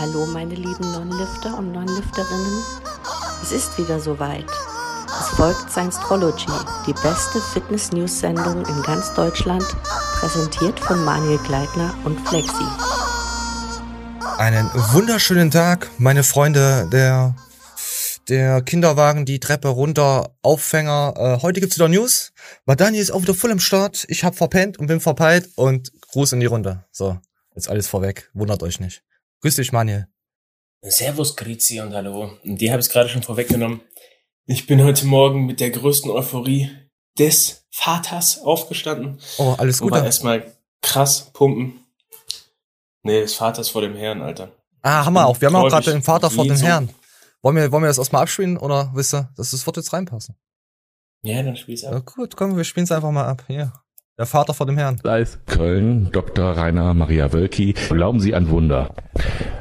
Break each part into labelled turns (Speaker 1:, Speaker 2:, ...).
Speaker 1: Hallo meine lieben Non-Lifter und Non-Lifterinnen. Es ist wieder soweit. Es folgt Science-Trology, die beste Fitness-News-Sendung in ganz Deutschland, präsentiert von Manuel Gleitner und Flexi.
Speaker 2: Einen wunderschönen Tag, meine Freunde der der Kinderwagen die Treppe runter, Auffänger. Äh, heute gibt's wieder News. Madani ist auch wieder voll im Start. Ich hab verpennt und bin verpeilt und Gruß in die Runde. So, jetzt alles vorweg. Wundert euch nicht. Grüß dich, Manuel.
Speaker 3: Servus, Grizi und hallo. Und die habe ich gerade schon vorweggenommen. Ich bin heute Morgen mit der größten Euphorie des Vaters aufgestanden.
Speaker 2: Oh, alles gut.
Speaker 3: erstmal krass pumpen. Nee, des Vaters vor dem Herrn, Alter.
Speaker 2: Ah, haben wir auch. Wir haben auch gerade den Vater vor dem Herrn. Wollen wir, wollen wir das erstmal abspielen oder wisst ihr, dass das wird jetzt reinpassen?
Speaker 3: Ja, dann spiel's ab. Ja,
Speaker 2: gut, komm, wir spielen es einfach mal ab. Hier. Der Vater vor dem Herrn.
Speaker 4: Köln, Dr. Rainer Maria Wölki. Glauben Sie an Wunder?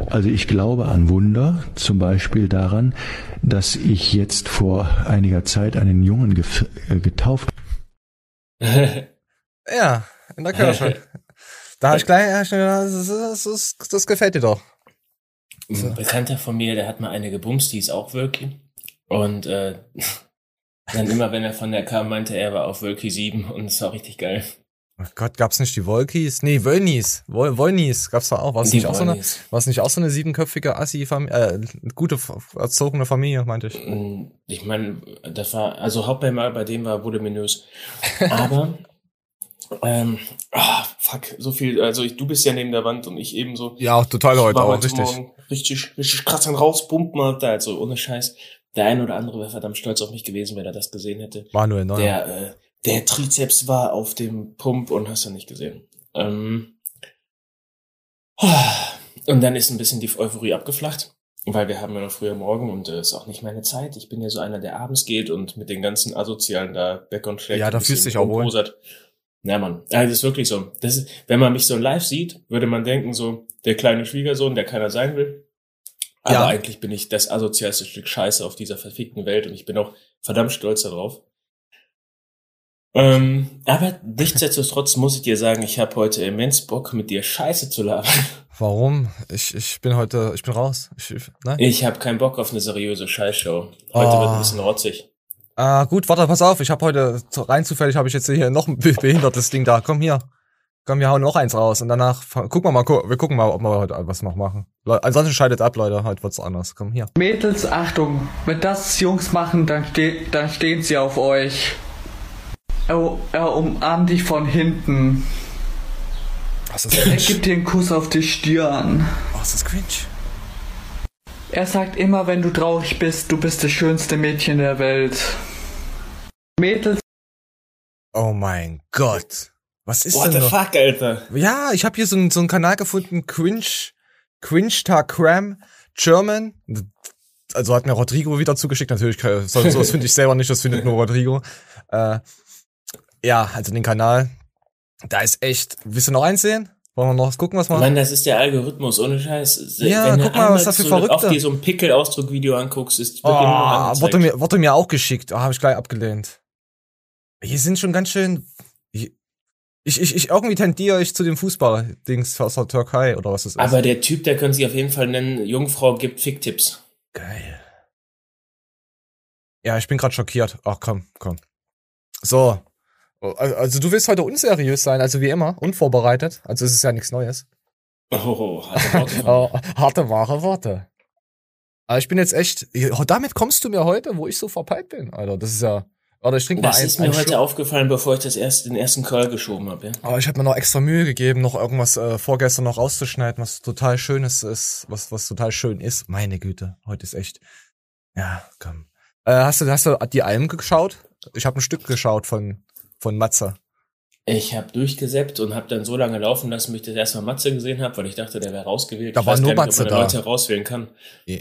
Speaker 5: Also ich glaube an Wunder, zum Beispiel daran, dass ich jetzt vor einiger Zeit einen Jungen äh, getauft.
Speaker 2: ja, in der Kirche. da ich gleich, das, das, das, das gefällt dir doch.
Speaker 3: Ein Bekannter von mir, der hat mal eine gebumst, die ist auch Wölki. Und äh, dann immer, wenn er von der kam, meinte er, war auf Wölki 7 und es war richtig geil.
Speaker 2: Oh Gott, gab's nicht die Wolkis? Nee, Wollnies. Wol Wollnies gab's da auch. War es nicht, auch so eine, war's nicht auch so eine siebenköpfige Assi-Familie, äh, gute, erzogene Familie, meinte ich.
Speaker 3: Mm, ich meine, das war, also Haupteinmal bei dem war voluminös. Aber ähm, ah, fuck, so viel, also ich, du bist ja neben der Wand und ich ebenso.
Speaker 2: Ja, total heute, auch, richtig.
Speaker 3: richtig, richtig krass an rauspumpen, Alter, also ohne Scheiß. Der ein oder andere wäre verdammt stolz auf mich gewesen, wenn er das gesehen hätte.
Speaker 2: Manuel Neuer.
Speaker 3: Der, äh, der Trizeps war auf dem Pump und hast du nicht gesehen. Ähm, und dann ist ein bisschen die Euphorie abgeflacht, weil wir haben ja noch früher Morgen und äh, ist auch nicht meine Zeit. Ich bin ja so einer, der abends geht und mit den ganzen Asozialen da back und schlägt.
Speaker 2: Ja, da fühlst du dich auch wohl.
Speaker 3: Ja, Mann. Ja, das ist wirklich so. Das ist, wenn man mich so live sieht, würde man denken, so, der kleine Schwiegersohn, der keiner sein will. Aber ja. eigentlich bin ich das asozialste Stück Scheiße auf dieser verfickten Welt und ich bin auch verdammt stolz darauf. Ähm, aber nichtsdestotrotz muss ich dir sagen, ich habe heute immens Bock, mit dir Scheiße zu labern.
Speaker 2: Warum? Ich, ich bin heute, ich bin raus. Ich,
Speaker 3: nein? ich habe keinen Bock auf eine seriöse Scheißshow. Heute oh. wird ein bisschen rotzig.
Speaker 2: Ah, gut, warte, pass auf. Ich habe heute rein zufällig habe ich jetzt hier noch ein behindertes Ding da. Komm hier. Komm, wir hauen noch eins raus und danach gucken wir mal, wir gucken mal, ob wir heute was noch machen. ansonsten scheidet ab, Leute. Heute wird's anders. Komm hier.
Speaker 6: Mädels, Achtung. Wenn das Jungs machen, dann, ste dann stehen sie auf euch. Er, er umarmt dich von hinten.
Speaker 2: Was ist das Er
Speaker 6: gibt dir einen Kuss auf die Stirn.
Speaker 2: Was ist cringe?
Speaker 6: Er sagt immer, wenn du traurig bist, du bist das schönste Mädchen der Welt. Mädels.
Speaker 2: Oh mein Gott. Was ist
Speaker 3: What
Speaker 2: denn
Speaker 3: the
Speaker 2: noch?
Speaker 3: fuck, Alter?
Speaker 2: Ja, ich habe hier so, einen so einen Kanal gefunden, Cringe, Cringe Cram German. Also hat mir Rodrigo wieder zugeschickt. Natürlich, so, sowas finde ich selber nicht, das findet nur Rodrigo. Äh, ja, also den Kanal. Da ist echt. Willst du noch eins sehen? Wollen wir noch was gucken, was man.
Speaker 3: Mann, das ist der Algorithmus, ohne Scheiß.
Speaker 2: Ja, Wenn guck mal, was das für so Verrückte.
Speaker 3: Auf dir so ein Pickel-Ausdruck-Video anguckst, ist
Speaker 2: oh, wurde mir, wurde mir auch geschickt. Oh, habe ich gleich abgelehnt. Hier sind schon ganz schön. Ich, ich, ich irgendwie tendiere ich zu dem Fußball-Dings aus der Türkei oder was das ist.
Speaker 3: Aber der Typ, der könnte sich auf jeden Fall nennen, Jungfrau gibt Ficktipps.
Speaker 2: Geil. Ja, ich bin gerade schockiert. Ach komm, komm. So, also du willst heute unseriös sein, also wie immer, unvorbereitet. Also es ist ja nichts Neues.
Speaker 3: Oh, harte Worte. oh,
Speaker 2: harte, wahre Worte. Aber ich bin jetzt echt, damit kommst du mir heute, wo ich so verpeilt bin, Alter. Das ist ja, oder ich trinke mal
Speaker 3: Das
Speaker 2: ein,
Speaker 3: ist mir heute Schluck. aufgefallen, bevor ich das erst, den ersten Curl geschoben habe, ja.
Speaker 2: Aber ich habe mir noch extra Mühe gegeben, noch irgendwas äh, vorgestern noch rauszuschneiden, was total schönes ist, was, was total schön ist. Meine Güte, heute ist echt, ja, komm. Äh, hast du, hast du die Alben geschaut? Ich habe ein Stück geschaut von von Matze?
Speaker 3: Ich habe durchgesäppt und habe dann so lange laufen lassen, bis ich das erstmal Matze gesehen habe, weil ich dachte, der wäre rausgewählt.
Speaker 2: Da
Speaker 3: ich
Speaker 2: war nur Matze da.
Speaker 3: Leute rauswählen kann.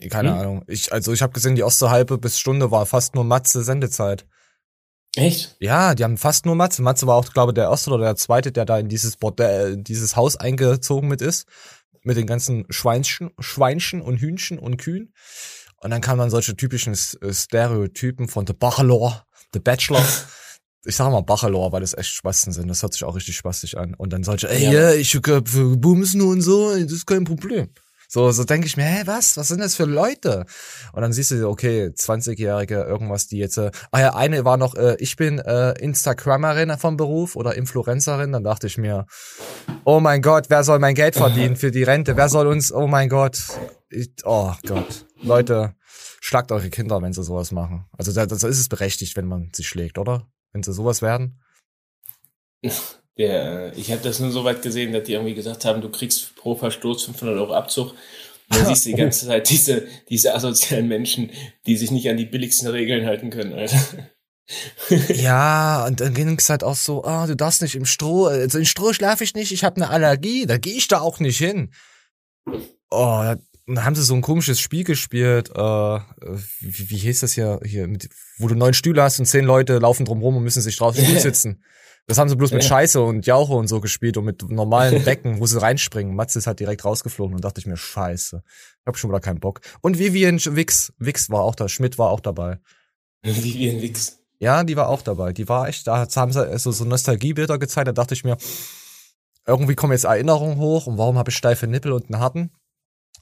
Speaker 2: Keine hm? Ahnung. Ich, also ich habe gesehen, die erste halbe bis Stunde war fast nur Matze Sendezeit.
Speaker 3: Echt?
Speaker 2: Ja, die haben fast nur Matze. Matze war auch, glaube ich, der erste oder der zweite, der da in dieses Bordell, dieses Haus eingezogen mit ist. Mit den ganzen Schweinchen, Schweinchen und Hühnchen und Kühen. Und dann kamen dann solche typischen Stereotypen von The Bachelor, The Bachelor. ich sag mal Bachelor, weil das echt Spasten sind. Das hört sich auch richtig spaßig an. Und dann solche, ey, ja, yeah, ich bumsen und so, das ist kein Problem. So, so denke ich mir, hä, was? Was sind das für Leute? Und dann siehst du, okay, 20-Jährige, irgendwas, die jetzt, äh, ah ja, eine war noch, äh, ich bin äh, Instagrammerin vom Beruf oder Influencerin. Dann dachte ich mir, oh mein Gott, wer soll mein Geld verdienen für die Rente? Wer soll uns, oh mein Gott, ich, oh Gott, Leute, schlagt eure Kinder, wenn sie sowas machen. Also das, das ist es berechtigt, wenn man sie schlägt, oder? Wenn sie sowas werden.
Speaker 3: Der, ich habe das nur so weit gesehen, dass die irgendwie gesagt haben, du kriegst pro Verstoß 500 Euro Abzug. Und dann siehst du die ganze Zeit diese, diese asozialen Menschen, die sich nicht an die billigsten Regeln halten können, Alter.
Speaker 2: ja, und dann ging es halt auch so, ah, du darfst nicht im Stroh, also in Stroh schlafe ich nicht, ich habe eine Allergie, da gehe ich da auch nicht hin. Oh, dann haben sie so ein komisches Spiel gespielt, äh, wie, wie hieß das hier, hier mit, wo du neun Stühle hast und zehn Leute laufen drum rum und müssen sich drauf sitzen. Das haben sie bloß mit Scheiße und Jauche und so gespielt und mit normalen Becken, wo sie reinspringen. Matze ist halt direkt rausgeflogen und dachte ich mir, scheiße. Ich hab schon wieder keinen Bock. Und Vivian Wix, Wix war auch da, Schmidt war auch dabei.
Speaker 3: Vivian Wix.
Speaker 2: Ja, die war auch dabei. Die war echt, da haben sie so, so Nostalgiebilder gezeigt, da dachte ich mir, irgendwie kommen jetzt Erinnerungen hoch und warum habe ich steife Nippel und einen harten?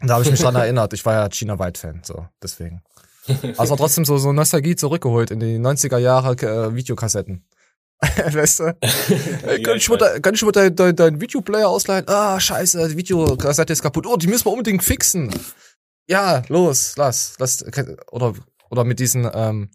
Speaker 2: Und da habe ich mich dran erinnert. Ich war ja China White Fan, so deswegen. Also trotzdem so so Nostalgie zurückgeholt in die 90er Jahre äh, Videokassetten. weißt du? ja, kann, ich mal, kann ich mal deinen dein, dein Videoplayer ausleihen? Ah, scheiße, die Videokassette ist kaputt. Oh, die müssen wir unbedingt fixen. Ja, los, lass. lass oder, oder mit diesen, ähm,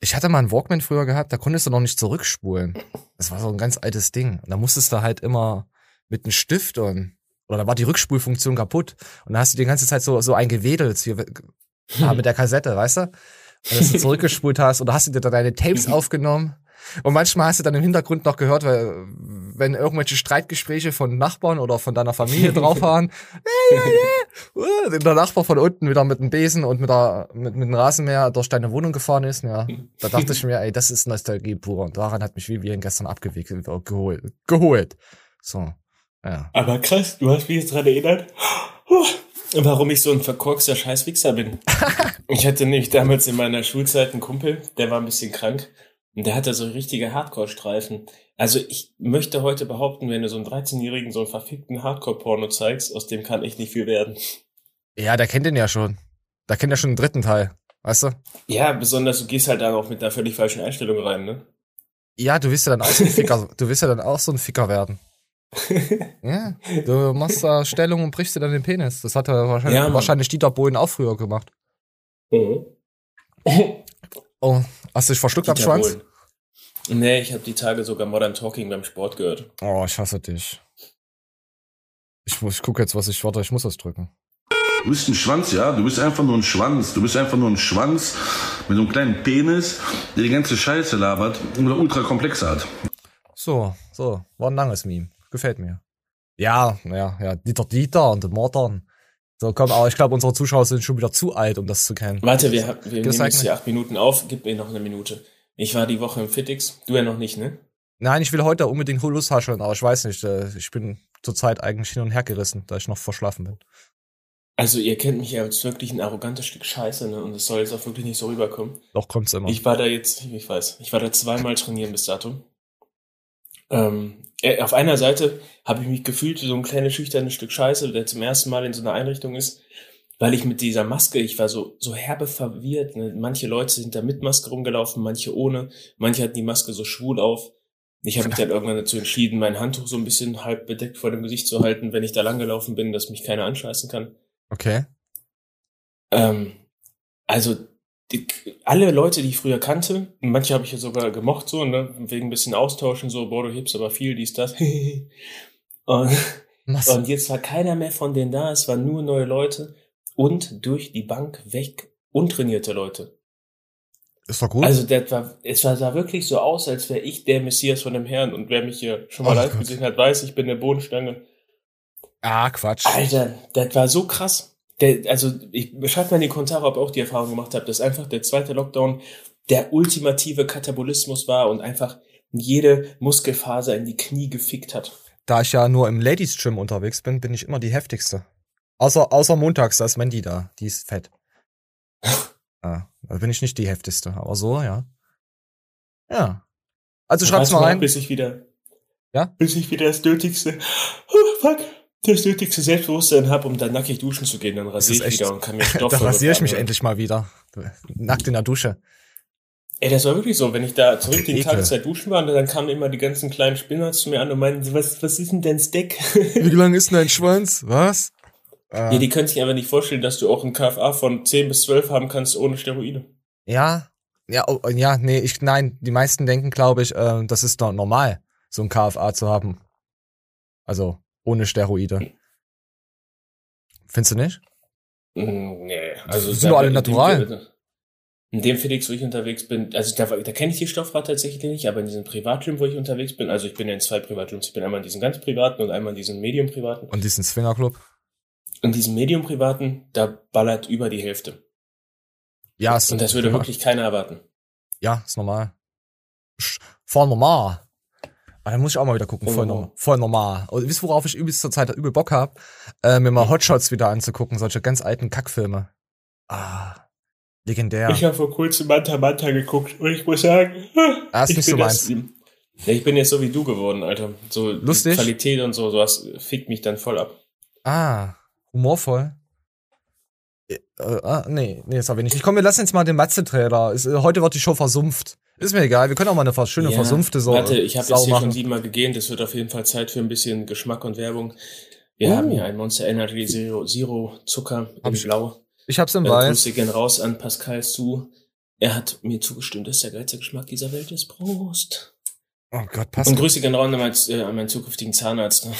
Speaker 2: ich hatte mal einen Walkman früher gehabt, da konntest du noch nicht zurückspulen. Das war so ein ganz altes Ding. Und da musstest du halt immer mit einem Stift und, oder da war die Rückspulfunktion kaputt. Und da hast du die ganze Zeit so, so eingewedelt, hier, ah, mit der Kassette, weißt du? Und dass du zurückgespult hast, oder hast du dir da deine Tapes aufgenommen und manchmal hast du dann im Hintergrund noch gehört, weil, wenn irgendwelche Streitgespräche von Nachbarn oder von deiner Familie drauf waren, der Nachbar von unten wieder mit dem Besen und mit, der, mit, mit dem Rasenmäher durch deine Wohnung gefahren ist, ja, da dachte ich mir, ey, das ist Nostalgie pur. Und daran hat mich Vivian gestern abgewickelt, geholt, geholt. So, ja.
Speaker 3: Aber krass, du hast mich jetzt dran erinnert, warum ich so ein verkorkster Scheißwichser bin. ich hatte nämlich damals in meiner Schulzeit einen Kumpel, der war ein bisschen krank. Und der hatte so richtige Hardcore-Streifen. Also ich möchte heute behaupten, wenn du so einen 13-Jährigen so einen verfickten Hardcore-Porno zeigst, aus dem kann echt nicht viel werden.
Speaker 2: Ja, der kennt den ja schon. Der kennt ja schon den dritten Teil. Weißt du?
Speaker 3: Ja, besonders du gehst halt dann auch mit einer völlig falschen Einstellung rein, ne?
Speaker 2: Ja, du wirst ja dann auch so ein Ficker, du wirst ja dann auch so ein Ficker werden. ja, du machst da Stellung und brichst dir dann den Penis. Das hat er wahrscheinlich, ja, wahrscheinlich Dieter Bohlen auch früher gemacht. Mhm. Oh, hast du dich verschluckt Dieter am Schwanz? Bohlen.
Speaker 3: Nee, ich habe die Tage sogar Modern Talking beim Sport gehört.
Speaker 2: Oh, ich hasse dich. Ich, muss, ich gucke jetzt, was ich, warte, ich muss das drücken.
Speaker 7: Du bist ein Schwanz, ja? Du bist einfach nur ein Schwanz. Du bist einfach nur ein Schwanz mit so einem kleinen Penis, der die ganze Scheiße labert und ultra komplex hat.
Speaker 2: So, so, war ein langes Meme. Gefällt mir. Ja, ja, ja, Dieter Dieter und Modern. So, komm, aber ich glaube, unsere Zuschauer sind schon wieder zu alt, um das zu kennen.
Speaker 3: Warte, wir, wir nehmen jetzt hier acht Minuten auf. Gib mir noch eine Minute. Ich war die Woche im Fitix. Du ja noch nicht, ne?
Speaker 2: Nein, ich will heute unbedingt Hulus hascheln, aber ich weiß nicht. Äh, ich bin zurzeit eigentlich hin und her gerissen, da ich noch verschlafen bin.
Speaker 3: Also ihr kennt mich ja als wirklich ein arrogantes Stück Scheiße, ne? Und es soll jetzt auch wirklich nicht so rüberkommen.
Speaker 2: Doch, kommt's immer.
Speaker 3: Ich war da jetzt, ich weiß, ich war da zweimal trainieren bis dato. Ähm, äh, auf einer Seite habe ich mich gefühlt wie so ein kleines schüchternes Stück Scheiße, der zum ersten Mal in so einer Einrichtung ist weil ich mit dieser Maske, ich war so, so herbe verwirrt. Ne? Manche Leute sind da mit Maske rumgelaufen, manche ohne. Manche hatten die Maske so schwul auf. Ich habe mich dann irgendwann dazu entschieden, mein Handtuch so ein bisschen halb bedeckt vor dem Gesicht zu halten, wenn ich da langgelaufen bin, dass mich keiner anscheißen kann.
Speaker 2: Okay.
Speaker 3: Ähm, also die, alle Leute, die ich früher kannte, manche habe ich ja sogar gemocht, so, ne, wegen ein bisschen austauschen, so, boah, du hebst aber viel, dies, das. und, und jetzt war keiner mehr von denen da, es waren nur neue Leute und durch die Bank weg untrainierte Leute.
Speaker 2: Ist doch gut.
Speaker 3: Also das war, es war, sah wirklich so aus, als wäre ich der Messias von dem Herrn und wer mich hier schon mal oh live Gott. gesehen hat, weiß, ich bin der Bodenstange.
Speaker 2: Ah, Quatsch.
Speaker 3: Alter, das war so krass. Der, also, ich schreibt mal in die Kommentare, ob ihr auch die Erfahrung gemacht habt, dass einfach der zweite Lockdown der ultimative Katabolismus war und einfach jede Muskelfaser in die Knie gefickt hat.
Speaker 2: Da ich ja nur im Ladies Gym unterwegs bin, bin ich immer die heftigste. Außer, außer montags, da ist Mandy da. Die ist fett. ja, da bin ich nicht die heftigste, aber so, ja. Ja. Also schreib's mal rein.
Speaker 3: Bis ich wieder.
Speaker 2: Ja?
Speaker 3: Bis ich wieder das Nötigste. Oh, fuck. Das nötigste Selbstbewusstsein habe, um dann nackig duschen zu gehen, dann rasiere ich
Speaker 2: echt-
Speaker 3: wieder und kann mir Stoff
Speaker 2: Da rasiere ich mich
Speaker 3: anhören.
Speaker 2: endlich mal wieder. Nackt in der Dusche.
Speaker 3: Ey, das war wirklich so, wenn ich da zurück den
Speaker 2: Ekel.
Speaker 3: Tageszeit duschen war, dann kamen immer die ganzen kleinen Spinner zu mir an und meinten, was, was ist denn dein Steak?
Speaker 2: Wie lang ist denn dein Schwanz? Was? Äh,
Speaker 3: ja, die können sich einfach nicht vorstellen, dass du auch ein KFA von 10 bis 12 haben kannst ohne Steroide.
Speaker 2: Ja, ja, oh, ja, nee, ich, nein, die meisten denken, glaube ich, äh, das ist doch normal, so ein KFA zu haben. Also, ohne Steroide. Findest du nicht?
Speaker 3: Mm, Nee, also
Speaker 2: sind doch alle
Speaker 3: in dem-
Speaker 2: natural.
Speaker 3: In dem Felix, wo ich unterwegs bin, also da, da kenne ich die Stoffrat tatsächlich nicht, aber in diesem Privatgym, wo ich unterwegs bin, also ich bin ja in zwei Privatgyms, ich bin einmal in diesem ganz privaten und einmal in diesem Medium-privaten.
Speaker 2: Und diesen Swingerclub?
Speaker 3: In diesem Medium-privaten, da ballert über die Hälfte.
Speaker 2: Ja, ist,
Speaker 3: Und das würde wirklich keiner erwarten.
Speaker 2: Ja, ist normal. Voll normal. Aber da muss ich auch mal wieder gucken,
Speaker 3: Voll
Speaker 2: voll,
Speaker 3: normal.
Speaker 2: voll normal. Und wisst ihr, worauf ich übelst zur Zeit übel Bock hab? Äh, mir mal Hotshots wieder anzugucken, solche ganz alten Kackfilme. Ah, legendär.
Speaker 3: Ich habe vor kurzem Manta Manta geguckt und ich muss sagen,
Speaker 2: Ah, ist
Speaker 3: ich
Speaker 2: nicht so
Speaker 3: bin das-
Speaker 2: meins.
Speaker 3: Ja, ich bin jetzt so wie du geworden, Alter. So die
Speaker 2: Lustig?
Speaker 3: Qualität und so, sowas fickt mich dann voll ab.
Speaker 2: Ah, humorvoll. Äh, äh, ah, nee, nee, das habe ich nicht. Ich komm, wir lassen jetzt mal den Matze-Trailer. Äh, Heute wird die Show versumft. Ist mir egal, wir können auch mal eine schöne
Speaker 3: Ja,
Speaker 2: versumpfte so
Speaker 3: Warte, ich habe
Speaker 2: Sau
Speaker 3: jetzt hier schon
Speaker 2: machen.
Speaker 3: siebenmal gegähnt. Es wird auf jeden Fall Zeit für ein bisschen Geschmack und Werbung. Wir
Speaker 2: Oh.
Speaker 3: haben hier ein Monster Energy Zero, Zero Zucker
Speaker 2: Hab
Speaker 3: in
Speaker 2: ich-
Speaker 3: Blau.
Speaker 2: Ich hab's im
Speaker 3: Äh,
Speaker 2: Weiß.
Speaker 3: Grüße gehen raus an Pascal zu. Er hat mir zugestimmt, dass der geilste Geschmack dieser Welt ist. Prost.
Speaker 2: Oh Gott, passt.
Speaker 3: Und Grüße gehen raus an meinen, äh, an meinen zukünftigen Zahnarzt.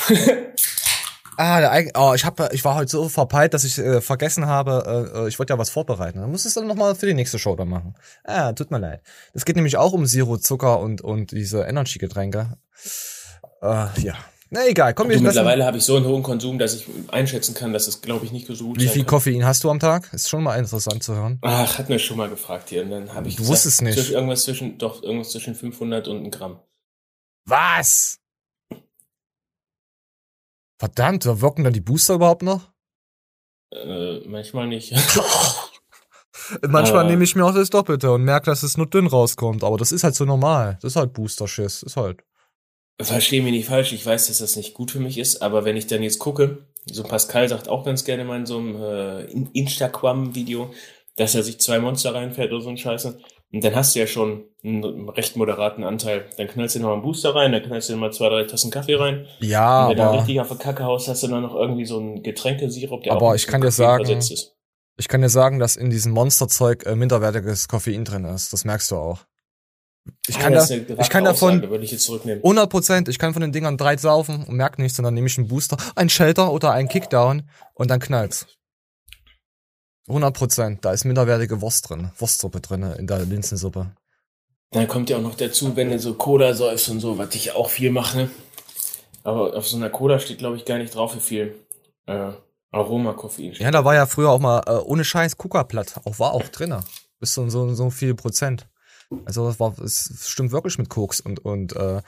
Speaker 2: Ah, der, eig- oh, ich hab, ich war heute so verpeilt, dass ich äh, vergessen habe, äh, äh, ich wollte ja was vorbereiten. Dann muss ich es dann nochmal für die nächste Show dann machen. Ah, tut mir leid. Es geht nämlich auch um Zero Zucker und, und diese Energy-Getränke. Äh, ja. Na egal, komm, wir lassen,
Speaker 3: mittlerweile habe ich so einen hohen Konsum, dass ich einschätzen kann, dass es, glaube ich, nicht so gut
Speaker 2: Wie viel. Koffein hast du am Tag? Ist schon mal interessant zu hören.
Speaker 3: Ach, hat mir schon mal gefragt hier. Und dann habe ich
Speaker 2: Du
Speaker 3: gesagt,
Speaker 2: wusstest nicht.
Speaker 3: Zwischen, irgendwas zwischen, doch, irgendwas zwischen 500 und ein Gramm.
Speaker 2: Was? Verdammt, da wirken dann die Booster überhaupt noch?
Speaker 3: Äh, manchmal nicht.
Speaker 2: Manchmal
Speaker 3: Ah.
Speaker 2: nehme ich mir auch das Doppelte und merke, dass es nur dünn rauskommt. Aber das ist halt so normal. Das ist halt Booster-Schiss. Ist halt.
Speaker 3: Verstehe mich nicht falsch, ich weiß, dass das nicht gut für mich ist, aber wenn ich dann jetzt gucke, so Pascal sagt auch ganz gerne mal in so einem äh, In- Instagram-Video, dass er sich zwei Monster reinfährt oder so ein Scheiße. Und dann hast du ja schon einen recht moderaten Anteil. Dann knallst du noch einen Booster rein, dann knallst du noch mal zwei, drei Tassen Kaffee rein.
Speaker 2: Ja,
Speaker 3: Und wenn du dann
Speaker 2: aber
Speaker 3: richtig auf der Kacke haust, hast du dann noch irgendwie so einen Getränkesirup, der
Speaker 2: Aber
Speaker 3: auch
Speaker 2: ich kann dir sagen,
Speaker 3: ist.
Speaker 2: ich kann dir sagen, dass in diesem Monsterzeug äh, minderwertiges Koffein drin ist. Das merkst du auch. Ich
Speaker 3: Ah,
Speaker 2: kann, da, ich kann davon
Speaker 3: Aussage, würde ich jetzt zurücknehmen.
Speaker 2: 100 Prozent, ich kann von den Dingern drei saufen und merke nichts, sondern nehme ich einen Booster, einen Shelter oder einen Kickdown und dann knallt's. 100 Prozent, da ist minderwertige Wurst drin, Wurstsuppe drin in der Linsensuppe.
Speaker 3: Dann kommt ja auch noch dazu, wenn du so Cola säufst und so, was ich auch viel mache. Aber auf so einer Cola steht, glaube ich, gar nicht drauf, wie viel äh, Aroma-Koffein steht.
Speaker 2: Ja, da war ja früher auch mal äh, ohne Scheiß Coca-Platt, auch war auch drinne. Bis zu so, so viel Prozent. Also das war, es stimmt wirklich mit Koks und, und äh,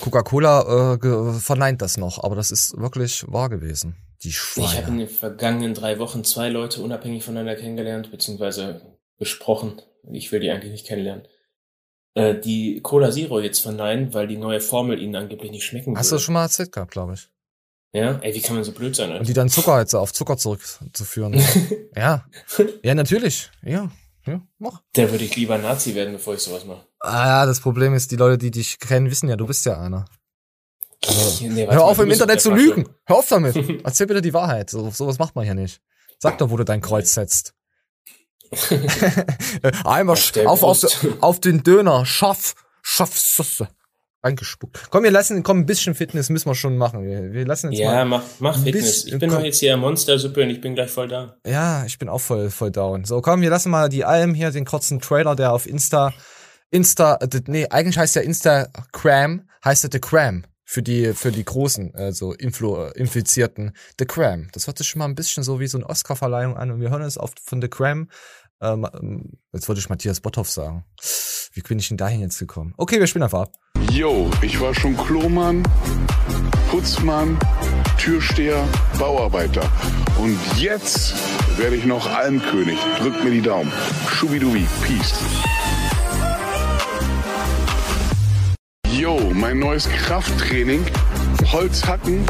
Speaker 2: Coca-Cola äh, verneint das noch, aber das ist wirklich wahr gewesen. Die
Speaker 3: Ich habe in
Speaker 2: Schweine.
Speaker 3: den vergangenen drei Wochen zwei Leute unabhängig voneinander kennengelernt, beziehungsweise besprochen. Ich will die eigentlich nicht kennenlernen. Äh, die Cola Zero jetzt verneinen, weil die neue Formel ihnen angeblich nicht schmecken
Speaker 2: Hast du
Speaker 3: würde.
Speaker 2: das schon mal erzählt gehabt, glaube ich.
Speaker 3: Ja? Ey, wie kann man so blöd sein,
Speaker 2: Und
Speaker 3: Alter?
Speaker 2: die dann Zucker jetzt auf Zucker zurückzuführen. ja. Ja, natürlich. Ja. Ja, mach.
Speaker 3: Da würde ich lieber Nazi werden, bevor ich sowas mache.
Speaker 2: Ah ja, das Problem ist, die Leute, die dich kennen, wissen ja, du bist ja einer.
Speaker 3: Nee,
Speaker 2: Hör auf im Internet zu lügen. Hör auf damit. Erzähl bitte die Wahrheit. So, sowas macht man hier nicht. Sag doch, wo du dein Kreuz setzt. Einmal
Speaker 3: Auf
Speaker 2: auf, auf, den Döner. Schaff. Schaff. Soße. Eingespuckt. Komm, wir lassen, komm, ein bisschen Fitness müssen wir schon machen. Wir, wir lassen jetzt
Speaker 3: Ja,
Speaker 2: mal.
Speaker 3: mach, mach
Speaker 2: ein
Speaker 3: Fitness. Ich bin doch jetzt hier Monstersuppe und ich bin gleich voll da.
Speaker 2: Ja, ich bin auch voll, voll down. So, komm, wir lassen mal die Alm hier, den kurzen Trailer, der auf Insta, Insta, äh, nee, eigentlich heißt der Instagram, heißt der The Cram. Für die, für die großen, also Influ, Infizierten. The Cram. Das hört sich schon mal ein bisschen so wie so eine Oscar-Verleihung an und wir hören es oft von The Cram. Ähm, ähm, jetzt wollte ich Matthias Botthoff sagen. Wie bin ich denn dahin jetzt gekommen? Okay, wir spielen einfach ab.
Speaker 8: Yo, ich war schon Klomann, Putzmann, Türsteher, Bauarbeiter. Und jetzt werde ich noch Almkönig. Drückt mir die Daumen. Schubidubi. Peace. Yo, mein neues Krafttraining. Holzhacken,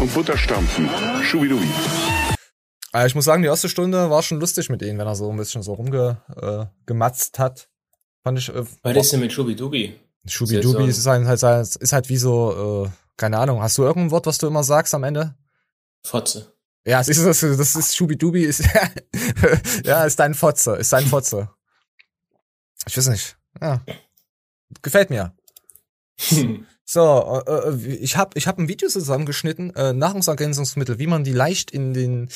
Speaker 8: und Butter stampfen. Schubidubi.
Speaker 2: Also ich muss sagen, die erste Stunde war schon lustig mit ihm, wenn er so ein bisschen so rumgematzt äh, hat. Fand ich. Äh,
Speaker 3: Was ist denn mit Schubidubi?
Speaker 2: Schubidubi ist, ist, halt, halt, ist halt wie so, äh, keine Ahnung. Hast du irgendein Wort, was du immer sagst am Ende?
Speaker 3: Fotze.
Speaker 2: Ja, das ist, das ist Schubidubi, ist, ja, ist dein Fotze, ist dein Fotze. Ich weiß nicht. Ja. Gefällt mir. So, äh, äh ich habe ich hab ein Video zusammengeschnitten, äh, Nahrungsergänzungsmittel, wie man die leicht in den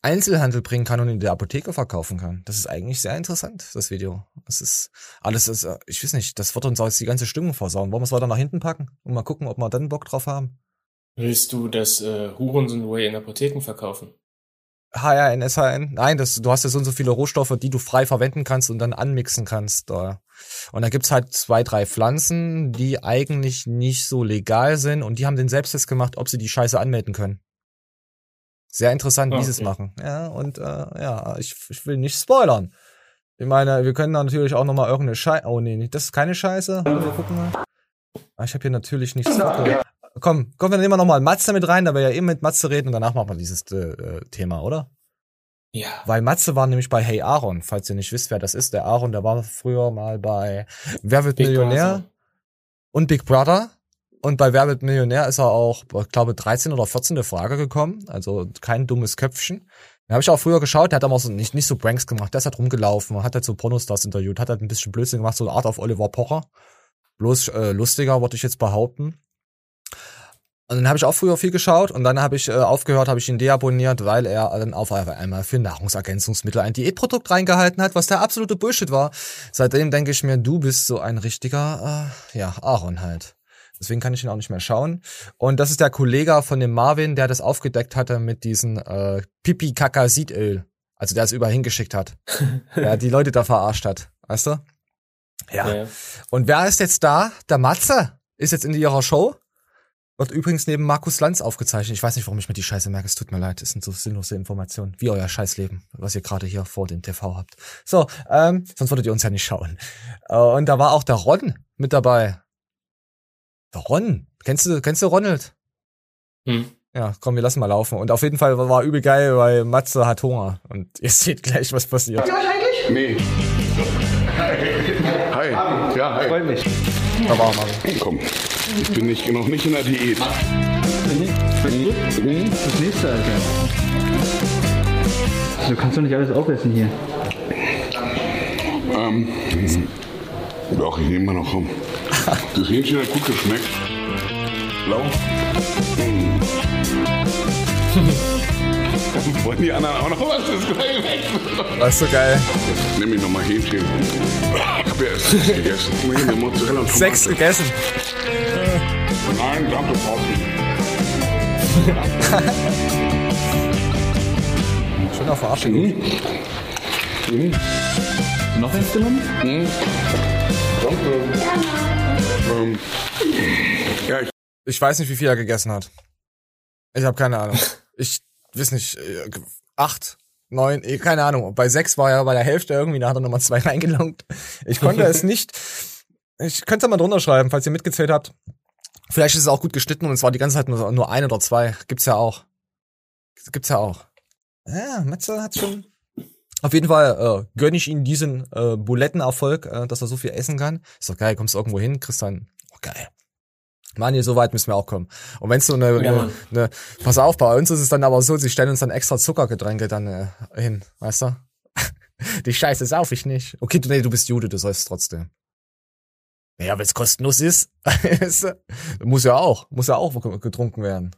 Speaker 2: Einzelhandel bringen kann und in der Apotheke verkaufen kann. Das ist eigentlich sehr interessant, das Video. Das ist alles, ist, äh, ich weiß nicht, das wird uns jetzt die ganze Stimmung versauen. Wollen wir es weiter nach hinten packen und mal gucken, ob wir dann Bock drauf haben?
Speaker 3: Willst du das äh, Hurensohn-Way in Apotheken verkaufen?
Speaker 2: HRN, SHN. Nein, das, du hast ja so und so viele Rohstoffe, die du frei verwenden kannst und dann anmixen kannst. Und da gibt's halt zwei, drei Pflanzen, die eigentlich nicht so legal sind und die haben den Selbsttest gemacht, ob sie die Scheiße anmelden können. Sehr interessant, wie sie es machen. Ja, und äh, ja, ich, ich will nicht spoilern. Ich meine, wir können da natürlich auch nochmal irgendeine Scheiße. Oh nee, das ist keine Scheiße. Wir gucken mal. Ah, ich habe hier natürlich nichts. Komm, komm, wir nehmen noch mal Matze mit rein, da wir ja eben mit Matze reden und danach machen wir dieses äh, Thema, oder?
Speaker 3: Ja.
Speaker 2: Weil Matze war nämlich bei Hey Aaron, falls ihr nicht wisst, wer das ist. Der Aaron, der war früher mal bei Wer wird Big Millionär Brother. und Big Brother. Und bei Wer wird Millionär ist er auch, ich glaube, 13 oder 14. Frage gekommen. Also kein dummes Köpfchen. Den habe ich auch früher geschaut, der hat aber so nicht, nicht so Pranks gemacht, der ist halt rumgelaufen, hat halt so Pornostars interviewt, hat halt ein bisschen Blödsinn gemacht, so eine Art auf Oliver Pocher. Bloß äh, lustiger, wollte ich jetzt behaupten. Und dann habe ich auch früher viel geschaut und dann habe ich äh, aufgehört, habe ich ihn deabonniert, weil er dann auf einmal für Nahrungsergänzungsmittel ein Diätprodukt reingehalten hat, was der absolute Bullshit war. Seitdem denke ich mir, du bist so ein richtiger, äh, ja, Aaron halt. Deswegen kann ich ihn auch nicht mehr schauen. Und das ist der Kollege von dem Marvin, der das aufgedeckt hatte mit diesen äh, pipi kaka sidöl Also der es überall hingeschickt hat. der die Leute da verarscht hat. Weißt du? Ja. ja. Und wer ist jetzt da? Der Matze ist jetzt in ihrer Show. Wird übrigens neben Markus Lanz aufgezeichnet. Ich weiß nicht, warum ich mir die Scheiße merke. Es tut mir leid. Es sind so sinnlose Informationen. Wie euer Scheißleben, was ihr gerade hier vor dem TV habt. So, ähm, sonst würdet ihr uns ja nicht schauen. Äh, und da war auch der Ron mit dabei. Der Ron. Kennst du, kennst du Ronald? Hm. Ja, komm, wir lassen mal laufen. Und auf jeden Fall war übel geil, weil Matze hat Hunger. Und ihr seht gleich, was passiert.
Speaker 8: Ja, eigentlich? Nee. Hi. Ja, hi.
Speaker 2: Freut mich. Da war mal.
Speaker 8: Komm. Ich bin nicht, noch nicht in der Diät.
Speaker 6: Das nächste, Alter. Du kannst doch nicht alles aufessen hier.
Speaker 8: Ähm, doch, ich nehme mal noch rum. Das Hähnchen hat gut geschmeckt. Blau. Mm. Wollen die anderen auch noch was? Das ist gleich weg.
Speaker 2: Das ist so geil.
Speaker 8: Jetzt nehme ich nochmal Hähnchen. Ich habe ja erst sechs gegessen. Hier, Mozzarella und Tomate.
Speaker 2: Sechs gegessen?
Speaker 8: Nein, danke, Pausen.
Speaker 2: Schöner Verarschung. Mhm.
Speaker 6: Mhm. Noch eins genommen? Mhm.
Speaker 8: Danke. Ähm,
Speaker 2: ja, ich, ich weiß nicht, wie viel er gegessen hat. Ich habe keine Ahnung. Ich weiß nicht, äh, acht, neun, eh, keine Ahnung. Bei sechs war er bei der Hälfte irgendwie, da hat er nochmal zwei reingelungt. Ich konnte es nicht. Ich könnte es mal drunter schreiben, falls ihr mitgezählt habt. Vielleicht ist es auch gut geschnitten und es war die ganze Zeit nur, nur ein oder zwei. Gibt's ja auch. Gibt's ja auch. Ja, Metze hat schon. Auf jeden Fall äh, gönne ich ihm diesen äh, Bulettenerfolg, äh, dass er so viel essen kann. Ist doch geil, kommst du irgendwo hin, kriegst dann, oh geil. Mann, so weit müssen wir auch kommen. Und wenn so eine, ja, eine, eine, pass auf, bei uns ist es dann aber so, sie stellen uns dann extra Zuckergetränke dann äh, hin, weißt du? Die Scheiße sauf ich nicht. Okay, du, nee, du bist Jude, du sollst trotzdem. Ja, wenn es kostenlos ist, muss ja auch, muss ja auch getrunken werden.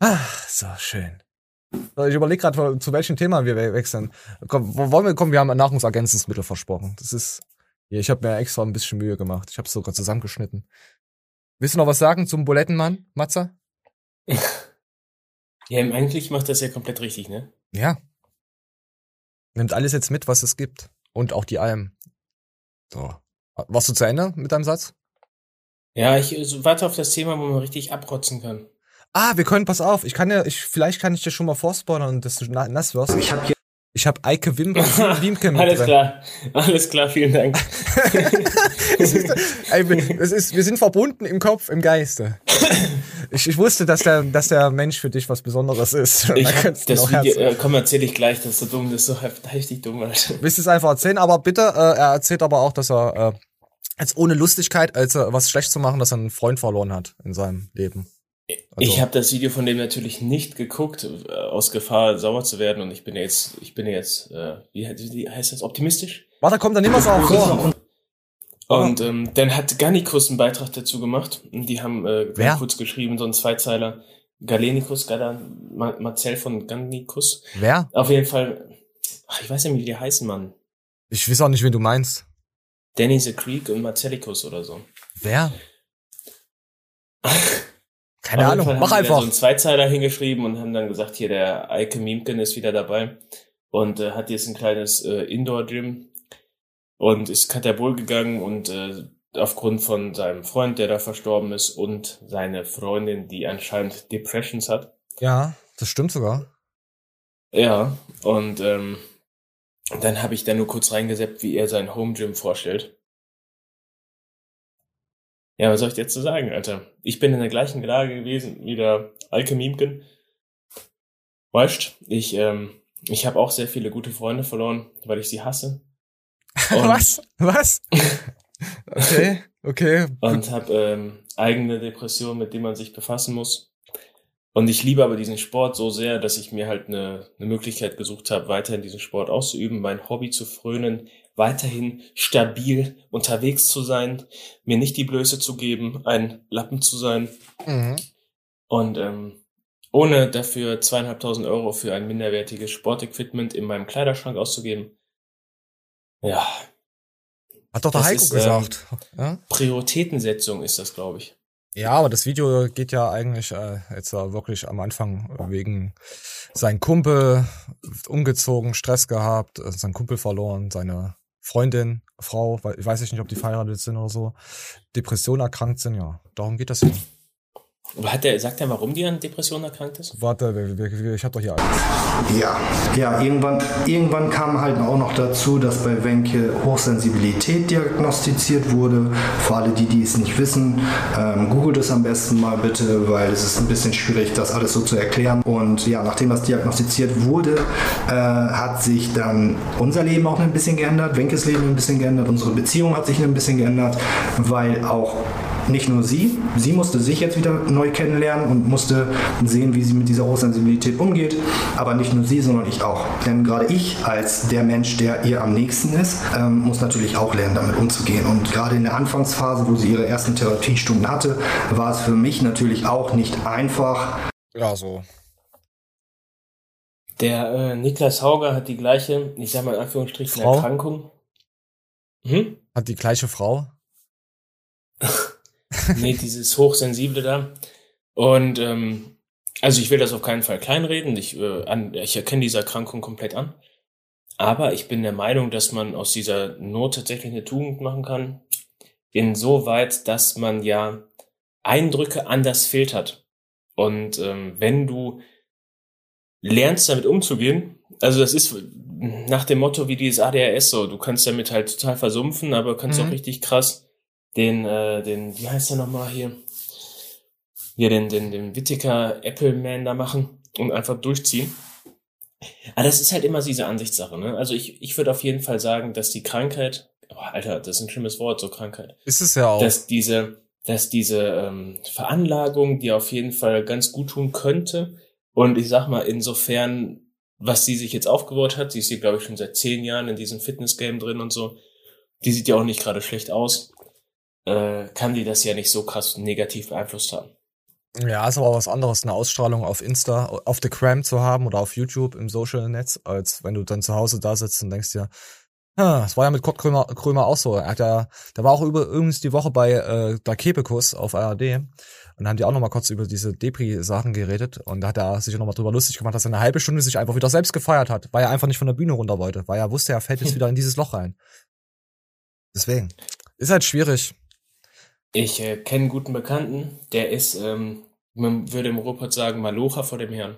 Speaker 2: Ah, so schön. Ich überlege gerade, zu welchem Thema wir wechseln. Komm, wollen wir kommen? Wir haben Nahrungsergänzungsmittel versprochen. Das ist, ich habe mir extra ein bisschen Mühe gemacht. Ich habe es sogar zusammengeschnitten. Willst du noch was sagen zum Bulettenmann, Matze?
Speaker 3: Ja, eigentlich macht das ja komplett richtig, ne?
Speaker 2: Ja. Nimmt alles jetzt mit, was es gibt. Und auch die Alm. So. Warst du zu Ende mit deinem Satz?
Speaker 3: Ja, ich also, warte auf das Thema, wo man richtig abrotzen kann.
Speaker 2: Ah, wir können, pass auf, ich kann ja, ich, vielleicht kann ich dir schon mal vorspoilern und das nass wirst.
Speaker 6: Ich habe hier
Speaker 2: ich habe Eike Wim Wiemke mit
Speaker 3: Alles drin. klar, alles klar, vielen Dank.
Speaker 2: es ist, es ist, wir sind verbunden im Kopf, im Geiste. Ich, ich wusste, dass der, dass der Mensch für dich was Besonderes ist.
Speaker 3: Ich hab
Speaker 2: du
Speaker 3: das Video, äh, komm, erzähle ich gleich, das ist so dumm, das ist so heftig dumm, Alter.
Speaker 2: Willst du es einfach erzählen? Aber bitte, äh, er erzählt aber auch, dass er äh, jetzt ohne Lustigkeit, als er was schlecht zu machen, dass er einen Freund verloren hat in seinem Leben. Also-
Speaker 3: ich habe das Video von dem natürlich nicht geguckt, äh, aus Gefahr sauer zu werden und ich bin jetzt, ich bin jetzt, äh, wie, wie heißt das, optimistisch?
Speaker 2: Warte, komm, dann nehmen wir es auch vor.
Speaker 3: Und ähm, dann hat Gannikus einen Beitrag dazu gemacht. Und die haben äh,
Speaker 2: Wer?
Speaker 3: kurz geschrieben, so ein Zweizeiler. Galenikus, Galan, Ma Marcel von Gannikus.
Speaker 2: Wer?
Speaker 3: Auf jeden Fall, ach, ich weiß ja nicht, wie die heißen, Mann.
Speaker 2: Ich weiß auch nicht, wen du meinst.
Speaker 3: Danny the Creek und Marcellicus oder so.
Speaker 2: Wer? Keine Ahnung, mach
Speaker 3: haben
Speaker 2: einfach.
Speaker 3: so einen Zweizeiler hingeschrieben und haben dann gesagt, hier der Eike Miemken ist wieder dabei und äh, hat jetzt ein kleines äh, Indoor-Gym und ist Katabol gegangen und äh, aufgrund von seinem Freund, der da verstorben ist und seine Freundin, die anscheinend Depressions hat.
Speaker 2: Ja, das stimmt sogar.
Speaker 3: Ja, und ähm, dann habe ich da nur kurz reingeseppt, wie er sein Home Gym vorstellt. Ja, was soll ich dir jetzt zu sagen, Alter? Ich bin in der gleichen Lage gewesen wie der Alke Miemken. Weißt, ich, ähm, ich habe auch sehr viele gute Freunde verloren, weil ich sie hasse. Und-
Speaker 2: Was? Was? Okay, okay.
Speaker 3: und habe ähm, eigene Depressionen, mit denen man sich befassen muss. Und ich liebe aber diesen Sport so sehr, dass ich mir halt eine, eine Möglichkeit gesucht habe, weiterhin diesen Sport auszuüben, mein Hobby zu frönen, weiterhin stabil unterwegs zu sein, mir nicht die Blöße zu geben, ein Lappen zu sein
Speaker 2: Mhm.
Speaker 3: und ähm, ohne dafür zweieinhalbtausend Euro für ein minderwertiges Sportequipment in meinem Kleiderschrank auszugeben. Ja,
Speaker 2: Hat doch der
Speaker 3: Das
Speaker 2: Heiko
Speaker 3: ist, ähm,
Speaker 2: gesagt. ja?
Speaker 3: Prioritätensetzung ist das, glaube ich.
Speaker 2: ja, aber das Video geht ja eigentlich äh, jetzt äh, wirklich am Anfang wegen sein Kumpel umgezogen, Stress gehabt, äh, sein Kumpel verloren, seine Freundin, Frau, weil ich weiß nicht, ob die verheiratet sind oder so, Depression erkrankt sind, ja. Darum geht das hier.
Speaker 3: Aber Hat der, sagt er, warum die an Depressionen erkrankt ist?
Speaker 2: Warte, ich hab doch hier alles.
Speaker 9: Ja, ja irgendwann, irgendwann kam halt auch noch dazu, dass bei Wenke Hochsensibilität diagnostiziert wurde. Für alle die, die es nicht wissen, ähm, googelt es am besten mal bitte, weil es ist ein bisschen schwierig, das alles so zu erklären. Und ja, nachdem das diagnostiziert wurde, äh, hat sich dann unser Leben auch ein bisschen geändert, Wenkes Leben ein bisschen geändert, unsere Beziehung hat sich ein bisschen geändert, weil auch nicht nur sie, sie musste sich jetzt wieder neu kennenlernen und musste sehen, wie sie mit dieser Hochsensibilität umgeht, aber nicht nur sie, sondern ich auch. Denn gerade ich als der Mensch, der ihr am nächsten ist, ähm, muss natürlich auch lernen, damit umzugehen. Und gerade in der Anfangsphase, wo sie ihre ersten Therapiestunden hatte, war es für mich natürlich auch nicht einfach.
Speaker 2: Ja, so.
Speaker 3: Der äh, Niklas Hauger hat die gleiche, ich sag mal in Anführungsstrichen,
Speaker 2: Frau?
Speaker 3: Erkrankung. Hm?
Speaker 2: Hat die gleiche Frau?
Speaker 3: Nee, dieses Hochsensible da. Und ähm, also ich will das auf keinen Fall kleinreden. Ich, äh, an, ich erkenne diese Erkrankung komplett an. Aber ich bin der Meinung, dass man aus dieser Not tatsächlich eine Tugend machen kann. Insoweit, dass man ja Eindrücke anders filtert. Und ähm, wenn du lernst, damit umzugehen, also das ist nach dem Motto wie dieses ADHS so, du kannst damit halt total versumpfen, aber kannst
Speaker 2: Mhm.
Speaker 3: auch richtig krass den, äh, den, wie heißt der nochmal hier? Hier den, den, den Whittaker Appleman da machen und einfach durchziehen. Aber das ist halt immer diese Ansichtssache, ne? Also ich, ich würde auf jeden Fall sagen, dass die Krankheit, oh, Alter, das ist ein schlimmes Wort, so Krankheit,
Speaker 2: Ist es ja auch.
Speaker 3: dass diese, dass diese ähm, Veranlagung dir auf jeden Fall ganz gut tun könnte. Und ich sag mal, insofern, was sie sich jetzt aufgebaut hat, sie ist hier, glaube ich, schon seit zehn Jahren in diesem Fitness-Game drin und so, die sieht ja auch nicht gerade schlecht aus, äh, kann die das ja nicht so krass negativ beeinflusst haben.
Speaker 2: Ja, ist aber was anderes, eine Ausstrahlung auf Insta, auf The Cram zu haben oder auf YouTube im Social Netz, als wenn du dann zu Hause da sitzt und denkst dir, ja, das war ja mit Kurt Krömer, Krömer auch so. Er hat ja, der war auch über, übrigens die Woche bei äh, der Kebekus auf ARD und haben die auch nochmal kurz über diese Depri-Sachen geredet und da hat er sich nochmal drüber lustig gemacht, dass er eine halbe Stunde sich einfach wieder selbst gefeiert hat, weil er einfach nicht von der Bühne runter wollte, weil er wusste, er fällt jetzt wieder in dieses Loch rein. Deswegen. Ist halt schwierig.
Speaker 3: Ich äh, kenne einen guten Bekannten, der ist, ähm, man würde im Ruhrpott sagen, Malocha vor dem Herrn.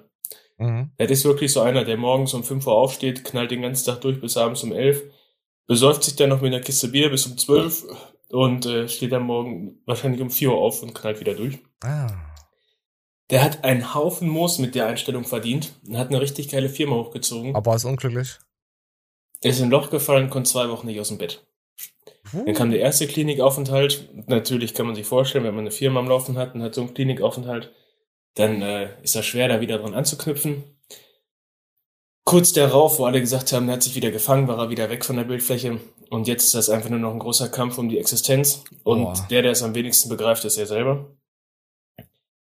Speaker 2: Mhm.
Speaker 3: Das ist wirklich so einer, der morgens um 5 Uhr aufsteht, knallt den ganzen Tag durch bis abends um 11, besäuft sich dann noch mit einer Kiste Bier bis um 12 und äh, steht dann morgen wahrscheinlich um 4 Uhr auf und knallt wieder durch.
Speaker 2: Ah.
Speaker 3: Der hat einen Haufen Moos mit der Einstellung verdient und hat eine richtig geile Firma hochgezogen.
Speaker 2: Aber ist unglücklich.
Speaker 3: Er ist in ein Loch gefallen, konnte zwei Wochen nicht aus dem Bett. Dann kam der erste Klinikaufenthalt. Natürlich kann man sich vorstellen, wenn man eine Firma am Laufen hat und hat so einen Klinikaufenthalt, dann äh, ist das schwer, da wieder dran anzuknüpfen. Kurz darauf, wo alle gesagt haben, er hat sich wieder gefangen, war er wieder weg von der Bildfläche. Und jetzt ist das einfach nur noch ein großer Kampf um die Existenz. Und
Speaker 2: Boah.
Speaker 3: der, der es am wenigsten begreift, ist er selber.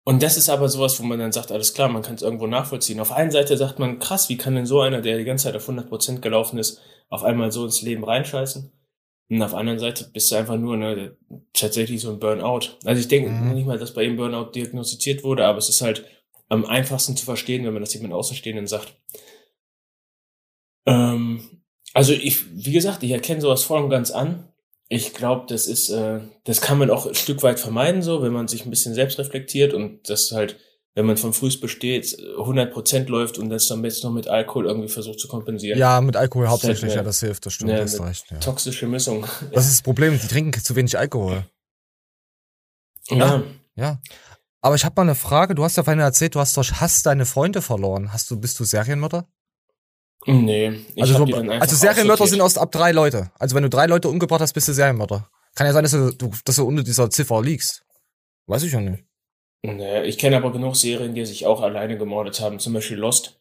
Speaker 3: Und das ist aber sowas, wo man dann sagt, alles klar, man kann es irgendwo nachvollziehen. Auf einen Seite sagt man, krass, wie kann denn so einer, der die ganze Zeit auf 100% gelaufen ist, auf einmal so ins Leben reinscheißen? Und auf der anderen Seite bist du einfach nur ne, tatsächlich so ein Burnout. Also ich denke
Speaker 2: Mhm.
Speaker 3: nicht mal, dass bei ihm Burnout diagnostiziert wurde, aber es ist halt am einfachsten zu verstehen, wenn man das jemand Außenstehenden sagt. Ähm, also ich, wie gesagt, ich erkenne sowas voll und ganz an. Ich glaube, das ist, äh, das kann man auch ein Stück weit vermeiden, so, wenn man sich ein bisschen selbst reflektiert und das halt, wenn man von frühst besteht, 100% läuft und das dann jetzt noch mit Alkohol irgendwie versucht zu kompensieren.
Speaker 2: Ja, mit Alkohol
Speaker 3: Das ist halt
Speaker 2: hauptsächlich,
Speaker 3: eine-
Speaker 2: ja, das hilft, das stimmt,
Speaker 3: eine- eine
Speaker 2: recht. Ja.
Speaker 3: Toxische Mischung.
Speaker 2: Das ist das Problem, die trinken zu wenig Alkohol.
Speaker 3: Ja.
Speaker 2: Ja. Aber ich habe mal eine Frage, du hast ja vorhin erzählt, du hast durch Hass deine Freunde verloren. Hast du, bist du Serienmörder?
Speaker 3: Nee,
Speaker 2: also, so, also Serienmörder sind aus ab drei Leute. Also wenn du drei Leute umgebracht hast, bist du Serienmörder. Kann ja sein, dass du, du, dass du unter dieser Ziffer liegst. Weiß ich ja nicht.
Speaker 3: Nee, ich kenne aber genug Serien, die sich auch alleine gemordet haben, zum Beispiel Lost.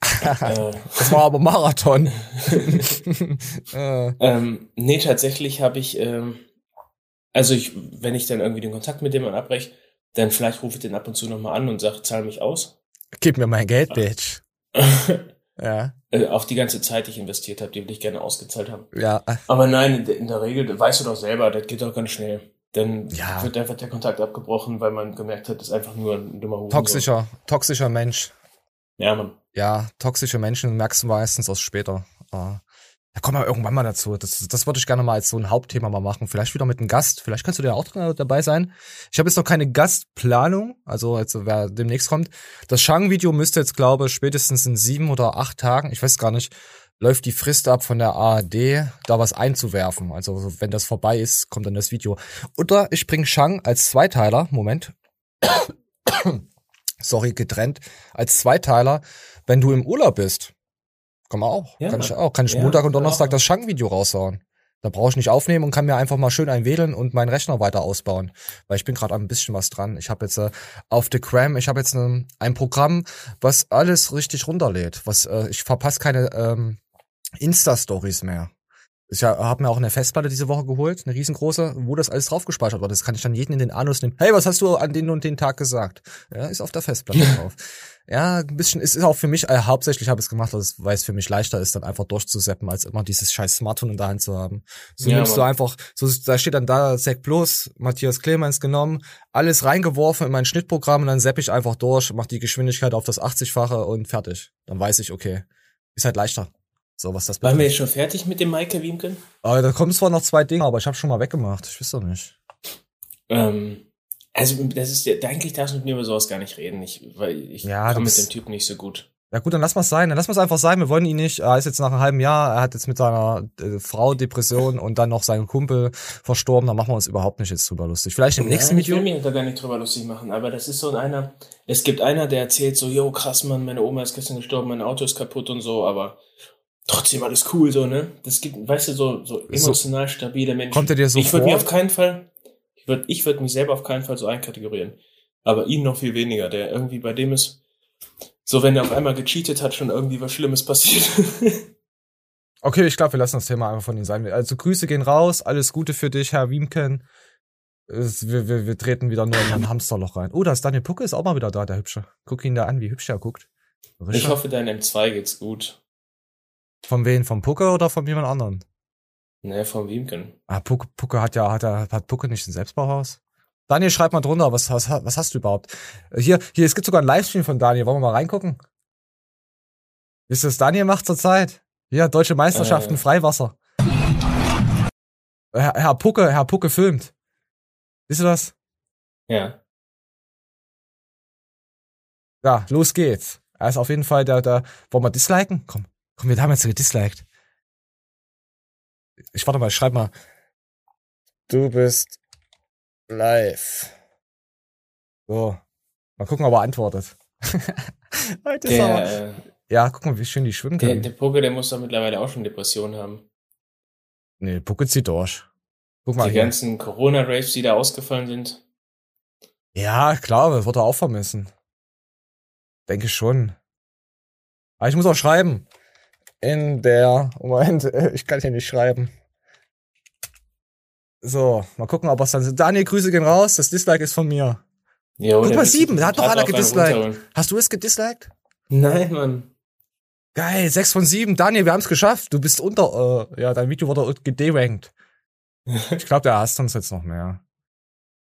Speaker 3: äh,
Speaker 2: Das war aber Marathon. äh,
Speaker 3: ähm, nee, tatsächlich habe ich, ähm, also ich, wenn ich dann irgendwie den Kontakt mit jemandem abbreche, dann vielleicht rufe ich den ab und zu nochmal an und sage, zahl mich aus.
Speaker 2: gib mir mein Geld, Bitch. Ja,
Speaker 3: Äh, Auch die ganze Zeit, die ich investiert habe, die will ich gerne ausgezahlt haben.
Speaker 2: ja.
Speaker 3: Aber nein, in der Regel, weißt du doch selber, das geht doch ganz schnell. Dann
Speaker 2: Ja.
Speaker 3: wird einfach der Kontakt abgebrochen, weil man gemerkt hat, das ist einfach nur ein dummer Hurensohn.
Speaker 2: Toxischer, toxischer Mensch.
Speaker 3: Ja, Mann.
Speaker 2: Ja, toxische Menschen merkst du meistens aus später. Ah. Da kommen wir irgendwann mal dazu. Das, das würde ich gerne mal als so ein Hauptthema mal machen. Vielleicht wieder mit einem Gast. Vielleicht kannst du ja auch dabei sein. Ich habe jetzt noch keine Gastplanung, also also wer demnächst kommt. Das Shang-Video müsste jetzt, glaube ich, spätestens in sieben oder acht Tagen, ich weiß gar nicht, läuft die Frist ab von der ARD, da was einzuwerfen. Also wenn das vorbei ist, kommt dann das Video. Oder ich bringe Shang als Zweiteiler, Moment, sorry, getrennt, als Zweiteiler, wenn du im Urlaub bist. Kann man auch.
Speaker 3: Ja,
Speaker 2: kann ich auch. Kann ich
Speaker 3: ja,
Speaker 2: Montag und Donnerstag das Shang-Video raushauen. Da brauche ich nicht aufnehmen und kann mir einfach mal schön einwählen und meinen Rechner weiter ausbauen. Weil ich bin gerade ein bisschen was dran. Ich habe jetzt äh, auf The Cram, ich habe jetzt ne, ein Programm, was alles richtig runterlädt. Was äh, ich verpasse keine ähm, Insta-Stories mehr. Ich habe mir auch eine Festplatte diese Woche geholt, eine riesengroße, wo das alles drauf gespeichert wird. Das kann ich dann jeden in den Anus nehmen. Hey, was hast du an den und den Tag gesagt? Ja, ist auf der Festplatte drauf. Ja, ein bisschen, es ist auch für mich, äh, hauptsächlich habe ich es gemacht, weil es für mich leichter ist, dann einfach durchzuseppen, als immer dieses scheiß Smartphone in der Hand zu haben. So
Speaker 3: Ja,
Speaker 2: nimmst du einfach, so, da steht dann da Zack Plus, Matthias Clemens genommen, alles reingeworfen in mein Schnittprogramm und dann sepp ich einfach durch, mach die Geschwindigkeit auf das 80-fache und fertig. Dann weiß ich, okay, ist halt leichter. So, was das
Speaker 3: Waren wir
Speaker 2: betrifft.
Speaker 3: jetzt schon fertig mit dem Maike Wiemken?
Speaker 2: Aber da kommen zwar noch zwei Dinge, aber ich habe schon mal weggemacht. Ich weiß doch nicht.
Speaker 3: Ähm, also, das ist ja, eigentlich darfst du mit mir über sowas gar nicht reden. Ich, weil ich
Speaker 2: Ja,
Speaker 3: komme mit dem Typen nicht so gut.
Speaker 2: Ja gut, dann lass mal's sein. Dann lass mal's einfach sein. Wir wollen ihn nicht. Er ist jetzt nach einem halben Jahr. Er hat jetzt mit seiner äh, Frau Depression und dann noch seinen Kumpel verstorben. Da machen wir uns überhaupt nicht jetzt drüber lustig. Vielleicht im nächsten
Speaker 3: Nein, Ich
Speaker 2: Video.
Speaker 3: will mich da gar nicht drüber lustig machen, aber das ist so einer, es gibt einer, der erzählt so, yo, krass, Mann, meine Oma ist gestern gestorben, mein Auto ist kaputt und so, aber trotzdem alles cool, so, ne? Das gibt, weißt du, so, so emotional stabile Menschen.
Speaker 2: Kommt er dir so
Speaker 3: Ich würde
Speaker 2: vor?
Speaker 3: mir auf keinen Fall, ich würde ich würd mich selber auf keinen Fall so einkategorieren. Aber ihn noch viel weniger, der irgendwie bei dem ist, so wenn er auf einmal gecheatet hat, schon irgendwie was Schlimmes passiert.
Speaker 2: Okay, ich glaube, wir lassen das Thema einfach von ihm sein. Also Grüße gehen raus. Alles Gute für dich, Herr Wiemken. Es- Wir, wir, wir treten wieder nur in ein Hamsterloch rein. Oh, da ist Daniel Pucke ist auch mal wieder da, der Hübsche. Guck ihn da an, wie hübsch er guckt.
Speaker 3: ich
Speaker 2: Richtig.
Speaker 3: hoffe, deinem M2 geht's gut.
Speaker 2: Von wem? Vom Pucke oder von jemand anderen?
Speaker 3: Ne, vom Wiemken.
Speaker 2: Ah, Pucke, Pucke hat ja, hat, er, hat Pucke nicht ein Selbstbauhaus? Daniel, schreib mal drunter, was, was, was hast du überhaupt? Äh, Hier, hier, es gibt sogar einen Livestream von Daniel. Wollen wir mal reingucken? Wisst ihr, was Daniel macht zurzeit? Ja, Deutsche Meisterschaften,
Speaker 3: Äh.
Speaker 2: Freiwasser. Herr, Herr Pucke, Herr Pucke filmt. Wisst ihr das?
Speaker 3: Ja.
Speaker 2: Ja, los geht's. Er ist auf jeden Fall der, der, wollen wir disliken? Komm, komm, wir haben jetzt gedisliked. Ich warte mal, ich schreib mal. Du bist live. So. Mal gucken, ob er antwortet. Heute ist aber,
Speaker 3: Der, äh,
Speaker 2: ja, guck mal, wie schön die schwimmen
Speaker 3: der,
Speaker 2: können.
Speaker 3: der Pucke, der muss doch mittlerweile auch schon Depressionen haben.
Speaker 2: nee, Pucke zieht durch. Guck mal
Speaker 3: Die
Speaker 2: hier.
Speaker 3: ganzen Corona-Raves, die da ausgefallen sind.
Speaker 2: Ja, klar, das wird er auch vermissen. Denke schon. Aber ich muss auch schreiben. In der, Moment, ich kann hier nicht schreiben. So, mal gucken, ob es dann Daniel, Grüße gehen raus. Das Dislike ist von mir.
Speaker 3: Jo,
Speaker 2: Guck
Speaker 3: der
Speaker 2: mal, sieben, da hat doch einer gedisliked. Hast du es gedisliked?
Speaker 3: Nein, Mann.
Speaker 2: Geil, sechs von sieben. Daniel, wir haben es geschafft. Du bist unter, äh, ja, dein Video wurde gederankt. Ich glaube, der hasst uns jetzt noch mehr.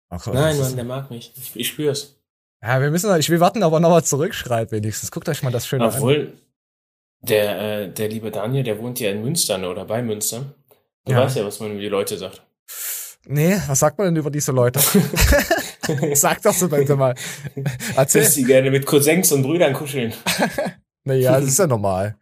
Speaker 2: Ach,
Speaker 3: Nein, Mann, der mag mich. Ich, ich spür's.
Speaker 2: Ja, wir müssen, ich will warten, aber nochmal zurückschreibt wenigstens. Guckt euch mal das schöne an.
Speaker 3: Obwohl, der, äh, der liebe Daniel, der wohnt ja in Münster oder bei Münster. Du
Speaker 2: Ja.
Speaker 3: weißt ja, was man über die Leute sagt.
Speaker 2: Nee, was sagt man denn über diese Leute? Sag doch so bitte mal. Erzähl.
Speaker 3: Dass sie gerne mit Cousins und Brüdern kuscheln.
Speaker 2: Naja, das ist ja normal.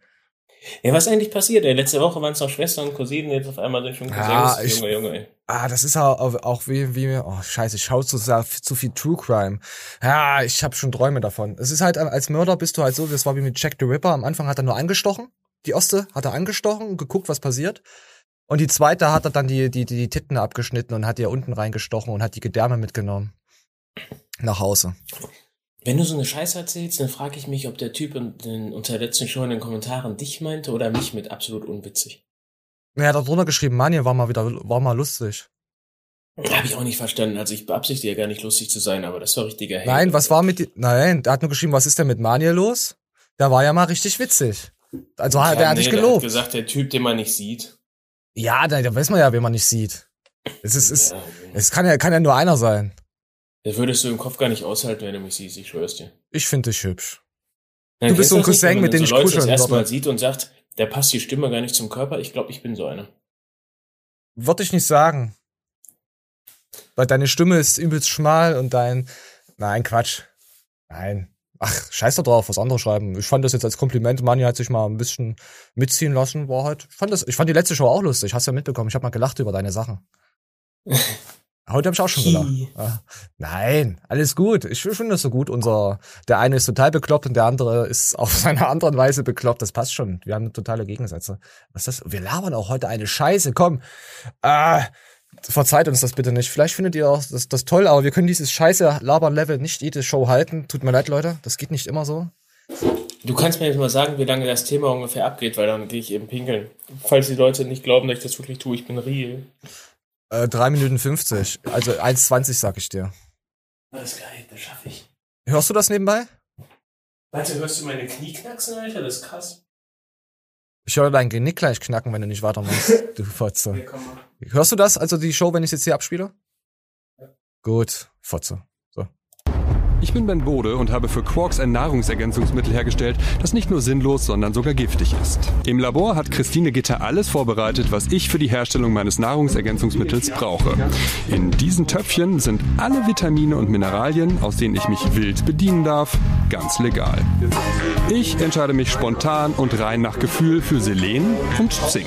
Speaker 3: Ja, was ist eigentlich passiert? Ey? Letzte Woche waren es noch Schwestern und Cousinen, jetzt auf einmal sind schon Cousins.
Speaker 2: Ja, ich-
Speaker 3: Junge, Junge, ey.
Speaker 2: Ah, das ist auch, auch wie, wie, oh scheiße, ich schaue zu, viel True Crime. Ja, ich habe schon Träume davon. Es ist halt, als Mörder bist du halt so, das war wie mit Jack the Ripper. Am Anfang hat er nur angestochen. Die Oste hat er angestochen und geguckt, was passiert. Und die zweite hat er dann die, die, die Titten abgeschnitten und hat ihr unten reingestochen und hat die Gedärme mitgenommen. Nach Hause.
Speaker 3: Wenn du so eine Scheiße erzählst, dann frage ich mich, ob der Typ in, in, unter der letzten Show in den Kommentaren dich meinte oder mich mit absolut unwitzig.
Speaker 2: Er hat da drunter geschrieben, Manje war mal wieder, war mal lustig.
Speaker 3: Habe ich auch nicht verstanden. Also ich beabsichtige ja gar nicht lustig zu sein, aber das war richtiger Hate.
Speaker 2: Nein, was war mit, nein, der hat nur geschrieben, was ist denn mit Manje los? Der war ja mal richtig witzig. Also,
Speaker 3: Ja,
Speaker 2: der hat dich
Speaker 3: nee, Der
Speaker 2: gelobt.
Speaker 3: hat gesagt, der Typ, den man nicht sieht.
Speaker 2: Ja, da, da weiß man ja, wen man nicht sieht. Es ist, es,
Speaker 3: Ja,
Speaker 2: es kann ja, kann ja nur einer sein.
Speaker 3: Das würdest du im Kopf gar nicht aushalten, wenn du mich siehst, ich schwör's dir.
Speaker 2: Ich finde dich hübsch.
Speaker 3: Ja,
Speaker 2: Du bist so ein
Speaker 3: nicht,
Speaker 2: Cousin,
Speaker 3: man
Speaker 2: mit dem
Speaker 3: so
Speaker 2: ich
Speaker 3: Leute
Speaker 2: kuscheln
Speaker 3: das erste
Speaker 2: würde.
Speaker 3: Mal sieht und sagt, der passt die Stimme gar nicht zum Körper. Ich glaube, ich bin so einer.
Speaker 2: Würde ich nicht sagen. Weil deine Stimme ist übelst schmal und dein, nein, Quatsch. Nein. Ach, scheiß doch drauf, was andere schreiben. Ich fand das jetzt als Kompliment. Manja hat sich mal ein bisschen mitziehen lassen, war halt. Ich fand das, ich fand die letzte Show auch lustig. Hast ja mitbekommen. Ich habe mal gelacht über deine Sachen. Heute habe ich auch schon gelacht. Ja. Nein, alles gut. Ich finde das so gut. Unser, der eine ist total bekloppt und der andere ist auf seine anderen Weise bekloppt. Das passt schon. Wir haben totale Gegensätze. Was ist das? Wir labern auch heute eine Scheiße. Komm. Ah, verzeiht uns das bitte nicht. Vielleicht findet ihr auch das, das toll, aber wir können dieses scheiße Labern-Level nicht jede Show halten. Tut mir leid, Leute. Das geht nicht immer so.
Speaker 3: Du kannst mir jetzt mal sagen, wie lange das Thema ungefähr abgeht, weil dann gehe ich eben pinkeln. Falls die Leute nicht glauben, dass ich das wirklich tue, ich bin real.
Speaker 2: Äh, 3 Minuten 50. Also 1,20 sag ich dir.
Speaker 3: Alles geil, das schaffe ich.
Speaker 2: Hörst du das nebenbei?
Speaker 3: Warte, hörst du meine Knie knacksen, Alter? Das ist krass.
Speaker 2: Ich höre dein Genick gleich knacken, wenn du nicht weitermachst. Du Fotze. Hörst du das, also die Show, wenn ich jetzt hier abspiele? Gut, Fotze.
Speaker 10: Ich bin Ben Bode und habe für Quarks ein Nahrungsergänzungsmittel hergestellt, das nicht nur sinnlos, sondern sogar giftig ist. Im Labor hat Christine Gitter alles vorbereitet, was ich für die Herstellung meines Nahrungsergänzungsmittels brauche. In diesen Töpfchen sind alle Vitamine und Mineralien, aus denen ich mich wild bedienen darf, ganz legal. Ich entscheide mich spontan und rein nach Gefühl für Selen und Zink.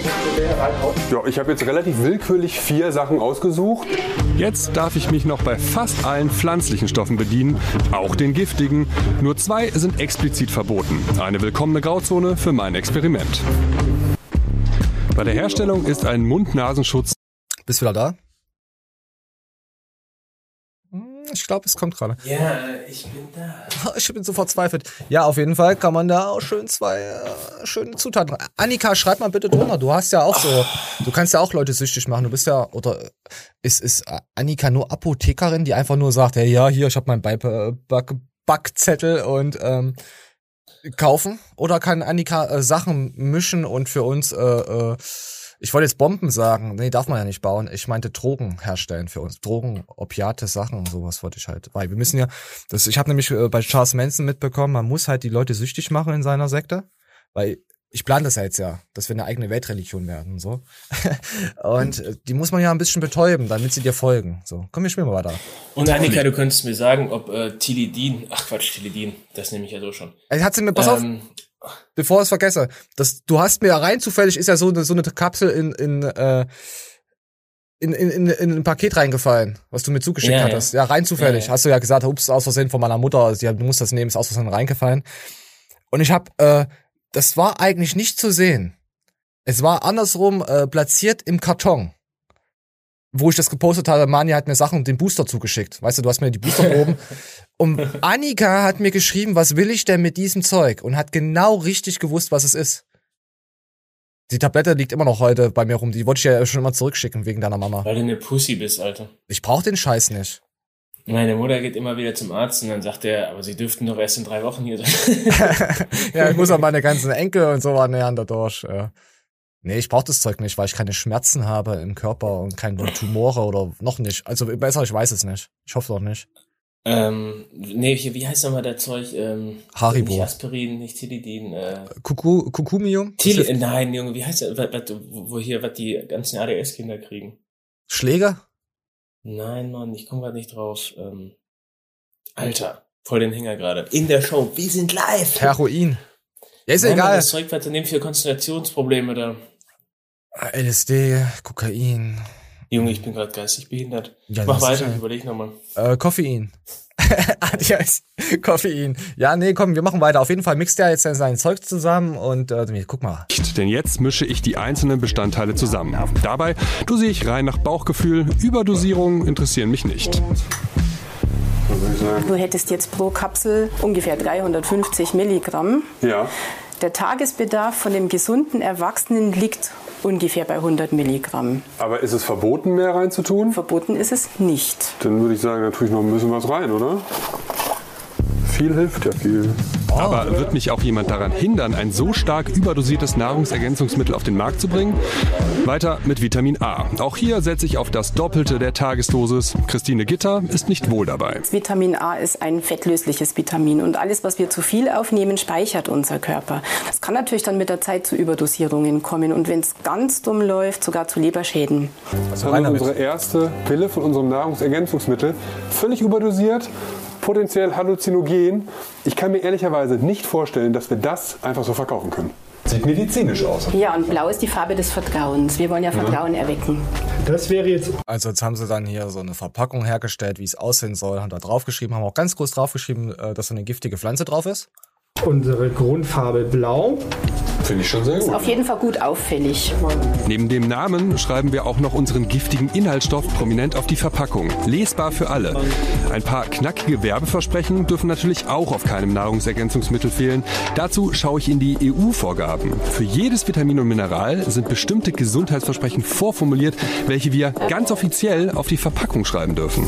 Speaker 11: Ja, ich habe jetzt relativ willkürlich vier Sachen ausgesucht.
Speaker 10: Jetzt darf ich mich noch bei fast allen pflanzlichen Stoffen bedienen, auch den giftigen. Nur zwei sind explizit verboten. Eine willkommene Grauzone für mein Experiment. Bei der Herstellung ist ein Mund-Nasenschutz
Speaker 2: Bist du wieder da? Ich glaube, es kommt gerade.
Speaker 3: Ja, ich bin da.
Speaker 2: Ich bin so verzweifelt. Ja, auf jeden Fall kann man da auch schön zwei äh, schöne Zutaten. Annika, schreib mal bitte drunter. Du hast ja auch so, du kannst ja auch Leute süchtig machen. Du bist ja, oder ist, ist Annika nur Apothekerin, die einfach nur sagt, hey, ja, hier, ich habe meinen Back Backzettel und ähm, kaufen? Oder kann Annika äh, Sachen mischen und für uns, äh, äh, ich wollte jetzt Bomben sagen, nee, darf man ja nicht bauen. Ich meinte Drogen herstellen für uns. Drogen, Opiate, Sachen, sowas wollte ich halt. Weil wir müssen ja, das, ich habe nämlich äh, bei Charles Manson mitbekommen, man muss halt die Leute süchtig machen in seiner Sekte. Weil ich plane das ja jetzt ja, dass wir eine eigene Weltreligion werden und so. und äh, die muss man ja ein bisschen betäuben, damit sie dir folgen. So, komm, wir spielen mal weiter.
Speaker 3: Und Annika, du könntest mir sagen, ob äh, Tilidin, ach Quatsch, Tilidin, das nehme ich ja so schon.
Speaker 2: Hat sie mir, pass auf,
Speaker 3: Ähm,
Speaker 2: bevor ich es vergesse, das, du hast mir ja rein zufällig, ist ja so eine, so eine Kapsel in, in, äh, in, in, in, in ein Paket reingefallen, was du mir zugeschickt
Speaker 3: Ja, ja.
Speaker 2: hattest. Ja, rein zufällig.
Speaker 3: Ja, ja.
Speaker 2: Hast du ja gesagt, ups, aus Versehen von meiner Mutter, sie hat, du musst das nehmen, ist aus Versehen reingefallen. Und ich hab, äh, das war eigentlich nicht zu sehen. Es war andersrum äh, platziert im Karton. Wo ich das gepostet hatte, Mani hat mir Sachen und den Booster zugeschickt. Weißt du, du hast mir die Boosterproben. und Annika hat mir geschrieben, was will ich denn mit diesem Zeug? Und hat genau richtig gewusst, was es ist. Die Tablette liegt immer noch heute bei mir rum. Die wollte ich ja schon immer zurückschicken wegen deiner Mama.
Speaker 3: Weil du eine Pussy bist, Alter.
Speaker 2: Ich brauch den Scheiß nicht.
Speaker 3: Meine Mutter geht immer wieder zum Arzt und dann sagt er, aber sie dürften doch erst in drei Wochen hier sein.
Speaker 2: ja, ich muss auch meine ganzen Enkel und so ernähren dadurch. Ja. Nee, ich brauch das Zeug nicht, weil ich keine Schmerzen habe im Körper und keine Tumore oder noch nicht. Also besser, ich weiß es nicht. Ich hoffe doch nicht.
Speaker 3: ähm, nee, hier, wie heißt nochmal der Zeug? Ähm,
Speaker 2: Haribo.
Speaker 3: Nicht Aspirin, nicht Tilidin. Äh,
Speaker 2: Kuku, Kukumium?
Speaker 3: Til äh, nein, Junge, wie heißt der, wo hier, was die ganzen ADS-Kinder kriegen?
Speaker 2: Schläger?
Speaker 3: Nein, Mann, ich komme gerade nicht drauf. Ähm, Alter, voll den Hänger gerade. In der Show, wir sind live.
Speaker 2: Heroin. Ja, ist
Speaker 3: Nein,
Speaker 2: egal.
Speaker 3: Das Zeug, was du nimmst für Konzentrationsprobleme da.
Speaker 2: LSD, Kokain.
Speaker 3: Junge, ich bin gerade geistig behindert.
Speaker 2: Ja,
Speaker 3: Mach weiter, ich überleg nochmal.
Speaker 2: Äh, Koffein. Adios. Koffein. Ja, nee, komm, wir machen weiter. Auf jeden Fall mixt er jetzt sein Zeug zusammen und äh, guck mal.
Speaker 10: Denn jetzt mische ich die einzelnen Bestandteile zusammen. Dabei dosiere ich rein nach Bauchgefühl. Überdosierungen interessieren mich nicht.
Speaker 12: Du hättest jetzt pro Kapsel ungefähr 350 Milligramm.
Speaker 11: Ja.
Speaker 12: Der Tagesbedarf von dem gesunden Erwachsenen liegt ungefähr bei 100 Milligramm.
Speaker 11: Aber ist es verboten, mehr reinzutun?
Speaker 12: Verboten ist es nicht.
Speaker 11: Dann würde ich sagen, da tue ich noch ein bisschen was rein, oder? Viel hilft ja viel.
Speaker 10: Aber wird mich auch jemand daran hindern, ein so stark überdosiertes Nahrungsergänzungsmittel auf den Markt zu bringen? Weiter mit Vitamin A. Auch hier setze ich auf das Doppelte der Tagesdosis. Christine Gitter ist nicht wohl dabei.
Speaker 12: Vitamin A ist ein fettlösliches Vitamin und alles, was wir zu viel aufnehmen, speichert unser Körper. Das kann natürlich dann mit der Zeit zu Überdosierungen kommen und wenn es ganz dumm läuft, sogar zu Leberschäden.
Speaker 11: Das haben wir unsere erste Pille von unserem Nahrungsergänzungsmittel völlig überdosiert, potenziell halluzinogen. Ich kann mir ehrlicherweise nicht vorstellen, dass wir das einfach so verkaufen können. Sieht medizinisch aus.
Speaker 12: Ja, und blau ist die Farbe des Vertrauens. Wir wollen ja Vertrauen erwecken.
Speaker 9: Das wäre jetzt.
Speaker 2: Also jetzt haben sie dann hier so eine Verpackung hergestellt, wie es aussehen soll, haben da draufgeschrieben, haben auch ganz groß draufgeschrieben, äh, dass so eine giftige Pflanze drauf ist.
Speaker 9: Unsere Grundfarbe blau.
Speaker 11: Finde ich schon sehr
Speaker 12: Ist auf jeden Fall gut auffällig.
Speaker 10: Neben dem Namen schreiben wir auch noch unseren giftigen Inhaltsstoff prominent auf die Verpackung. Lesbar für alle. Ein paar knackige Werbeversprechen dürfen natürlich auch auf keinem Nahrungsergänzungsmittel fehlen. Dazu schaue ich in die EU-Vorgaben. Für jedes Vitamin und Mineral sind bestimmte Gesundheitsversprechen vorformuliert, welche wir ganz offiziell auf die Verpackung schreiben dürfen.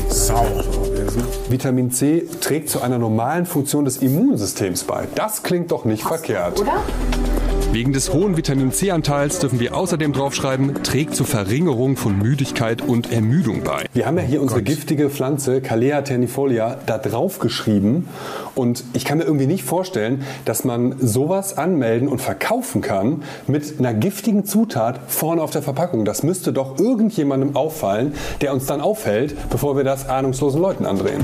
Speaker 11: Vitamin C trägt zu einer normalen Funktion des Immunsystems bei. Das klingt doch nicht verkehrt.
Speaker 12: Oder?
Speaker 10: Wegen des hohen Vitamin C-Anteils dürfen wir außerdem draufschreiben, trägt zur Verringerung von Müdigkeit und Ermüdung bei.
Speaker 11: Wir haben ja hier unsere giftige Pflanze Calea ternifolia da drauf geschrieben und ich kann mir irgendwie nicht vorstellen, dass man sowas anmelden und verkaufen kann mit einer giftigen Zutat vorne auf der Verpackung. Das müsste doch irgendjemandem auffallen, der uns dann aufhält, bevor wir das ahnungslosen Leuten andrehen.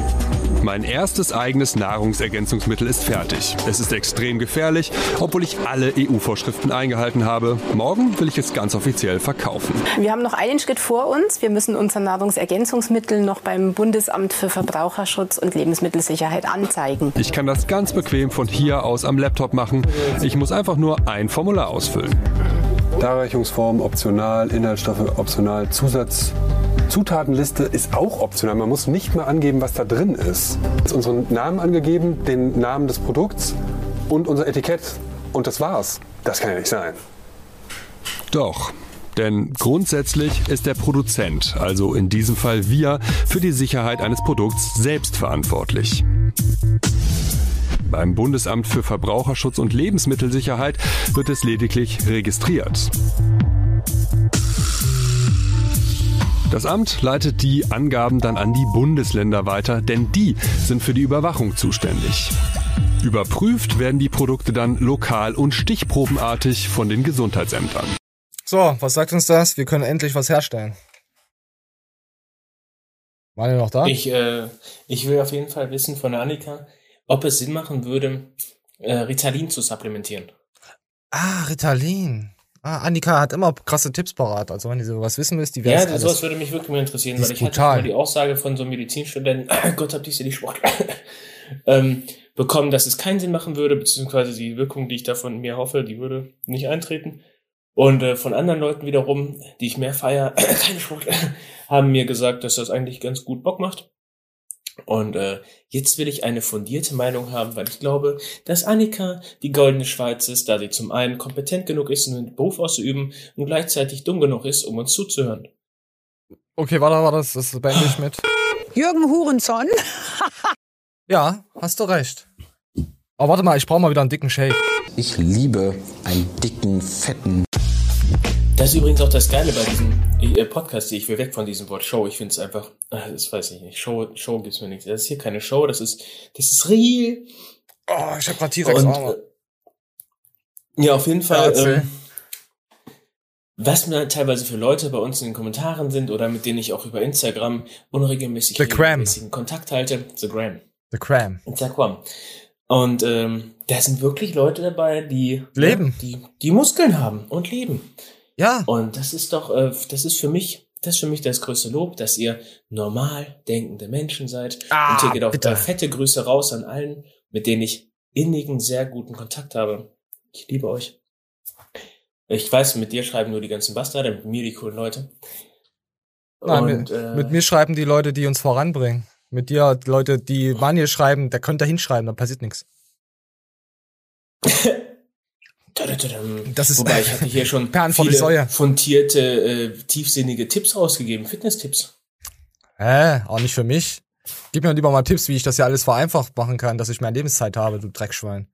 Speaker 10: Mein erstes eigenes Nahrungsergänzungsmittel ist fertig. Es ist extrem gefährlich, obwohl ich alle EU-Vorschriften eingehalten habe. Morgen will ich es ganz offiziell verkaufen.
Speaker 12: Wir haben noch einen Schritt vor uns. Wir müssen unser Nahrungsergänzungsmittel noch beim Bundesamt für Verbraucherschutz und Lebensmittelsicherheit anzeigen.
Speaker 10: Ich kann das ganz bequem von hier aus am Laptop machen. Ich muss einfach nur ein Formular ausfüllen.
Speaker 11: Darreichungsform optional, Inhaltsstoffe optional, Zusatz. Zutatenliste ist auch optional. Man muss nicht mal angeben, was da drin ist. Jetzt unseren Namen angegeben, den Namen des Produkts und unser Etikett. Und das war's. Das kann ja nicht sein.
Speaker 10: Doch. Denn grundsätzlich ist der Produzent, also in diesem Fall wir, für die Sicherheit eines Produkts selbst verantwortlich. Beim Bundesamt für Verbraucherschutz und Lebensmittelsicherheit wird es lediglich registriert. Das Amt leitet die Angaben dann an die Bundesländer weiter, denn die sind für die Überwachung zuständig. Überprüft werden die Produkte dann lokal und stichprobenartig von den Gesundheitsämtern.
Speaker 2: So, was sagt uns das? Wir können endlich was herstellen. Waren ihr noch da?
Speaker 3: Ich, äh, ich will auf jeden Fall wissen von Annika, ob es Sinn machen würde, äh, Ritalin zu supplementieren.
Speaker 2: Ah, Ritalin. Ah, Annika hat immer krasse Tipps parat. Also wenn du sowas wissen willst, die
Speaker 3: Ja,
Speaker 2: weiß
Speaker 3: das, sowas würde mich wirklich mal interessieren, weil ich hatte
Speaker 2: brutal.
Speaker 3: mal die Aussage von so einem Medizinstudenten, Gott hab dich ja die Sport, ähm, bekommen, dass es keinen Sinn machen würde, beziehungsweise die Wirkung, die ich davon mir hoffe, die würde nicht eintreten. Und äh, von anderen Leuten wiederum, die ich mehr feier, keine Sport, haben mir gesagt, dass das eigentlich ganz gut Bock macht. Und äh, jetzt will ich eine fundierte Meinung haben, weil ich glaube, dass Annika die goldene Schweiz ist, da sie zum einen kompetent genug ist, einen Beruf auszuüben und gleichzeitig dumm genug ist, um uns zuzuhören.
Speaker 2: Okay, warte, warte, das, das beende ich mit.
Speaker 13: Jürgen Hurenson.
Speaker 2: Ja, hast du recht. Aber warte mal, ich brauche mal wieder einen dicken Shake.
Speaker 14: Ich liebe einen dicken, fetten.
Speaker 3: Das ist übrigens auch das Geile bei diesem äh, Podcast. Ich will weg von diesem Wort Show. Ich finde es einfach, ah, das weiß ich nicht. Show, Show gibt's mir nichts. Das ist hier keine Show. Das ist, das ist real.
Speaker 2: Oh, ich hab grad T-Rex
Speaker 3: äh, Ja, auf jeden
Speaker 2: Ja,
Speaker 3: Fall.
Speaker 2: erzähl.
Speaker 3: ähm, was mir teilweise für Leute bei uns in den Kommentaren sind oder mit denen ich auch über Instagram unregelmäßig
Speaker 2: Gram.
Speaker 3: regelmäßigen Kontakt halte. The Gram.
Speaker 2: The Cram.
Speaker 3: Instagram. Und ähm, da sind wirklich Leute dabei, die
Speaker 2: Leben.
Speaker 3: Ja, die, die Muskeln haben und leben.
Speaker 2: Ja.
Speaker 3: Und das ist doch, äh, das ist für mich, das ist für mich das größte Lob, dass ihr normal denkende Menschen seid.
Speaker 2: Ah,
Speaker 3: und hier geht auch
Speaker 2: bitte.
Speaker 3: fette Grüße raus an allen, mit denen ich innigen, sehr guten Kontakt habe. Ich liebe euch. Ich weiß, mit dir schreiben nur die ganzen Bastarde, mit mir die coolen Leute.
Speaker 2: Nein,
Speaker 3: Und,
Speaker 2: mit,
Speaker 3: äh,
Speaker 2: mit mir schreiben die Leute, die uns voranbringen. Mit dir, Leute, die Manje schreiben, da könnt ihr hinschreiben, da passiert nichts. Das ist
Speaker 3: Wobei ich hatte hier schon
Speaker 2: Perlen vor die
Speaker 3: viele
Speaker 2: Säue.
Speaker 3: fundierte, äh, tiefsinnige Tipps rausgegeben, Fitness-Tipps.
Speaker 2: Hä? Auch nicht für mich. Gib mir lieber mal Tipps, wie ich das hier alles vereinfacht machen kann, dass ich mehr Lebenszeit habe, du Dreckschwein.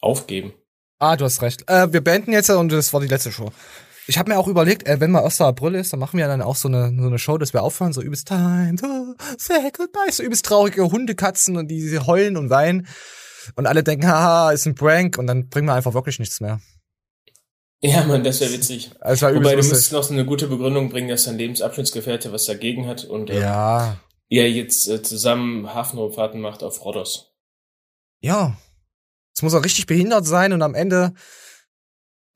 Speaker 3: Aufgeben.
Speaker 2: Ah, du hast recht. Äh, wir beenden jetzt und das war die letzte Show. Ich habe mir auch überlegt, äh, wenn mal 1. April ist, dann machen wir dann auch so eine, so eine Show, dass wir aufhören, so übelst Time to say goodbye, so übelst traurige Hundekatzen und die heulen und weinen. Und alle denken, haha, ist ein Prank und dann bringen wir einfach wirklich nichts mehr.
Speaker 3: Ja, Mann, das wäre witzig.
Speaker 2: Das war
Speaker 3: Wobei, du müsstest noch so eine gute Begründung bringen, dass dein Lebensabschnittsgefährte was dagegen hat und ähm,
Speaker 2: Ja.
Speaker 3: ihr jetzt äh, zusammen Hafenrundfahrten macht auf Rhodos.
Speaker 2: Ja. Es muss auch richtig behindert sein und am Ende,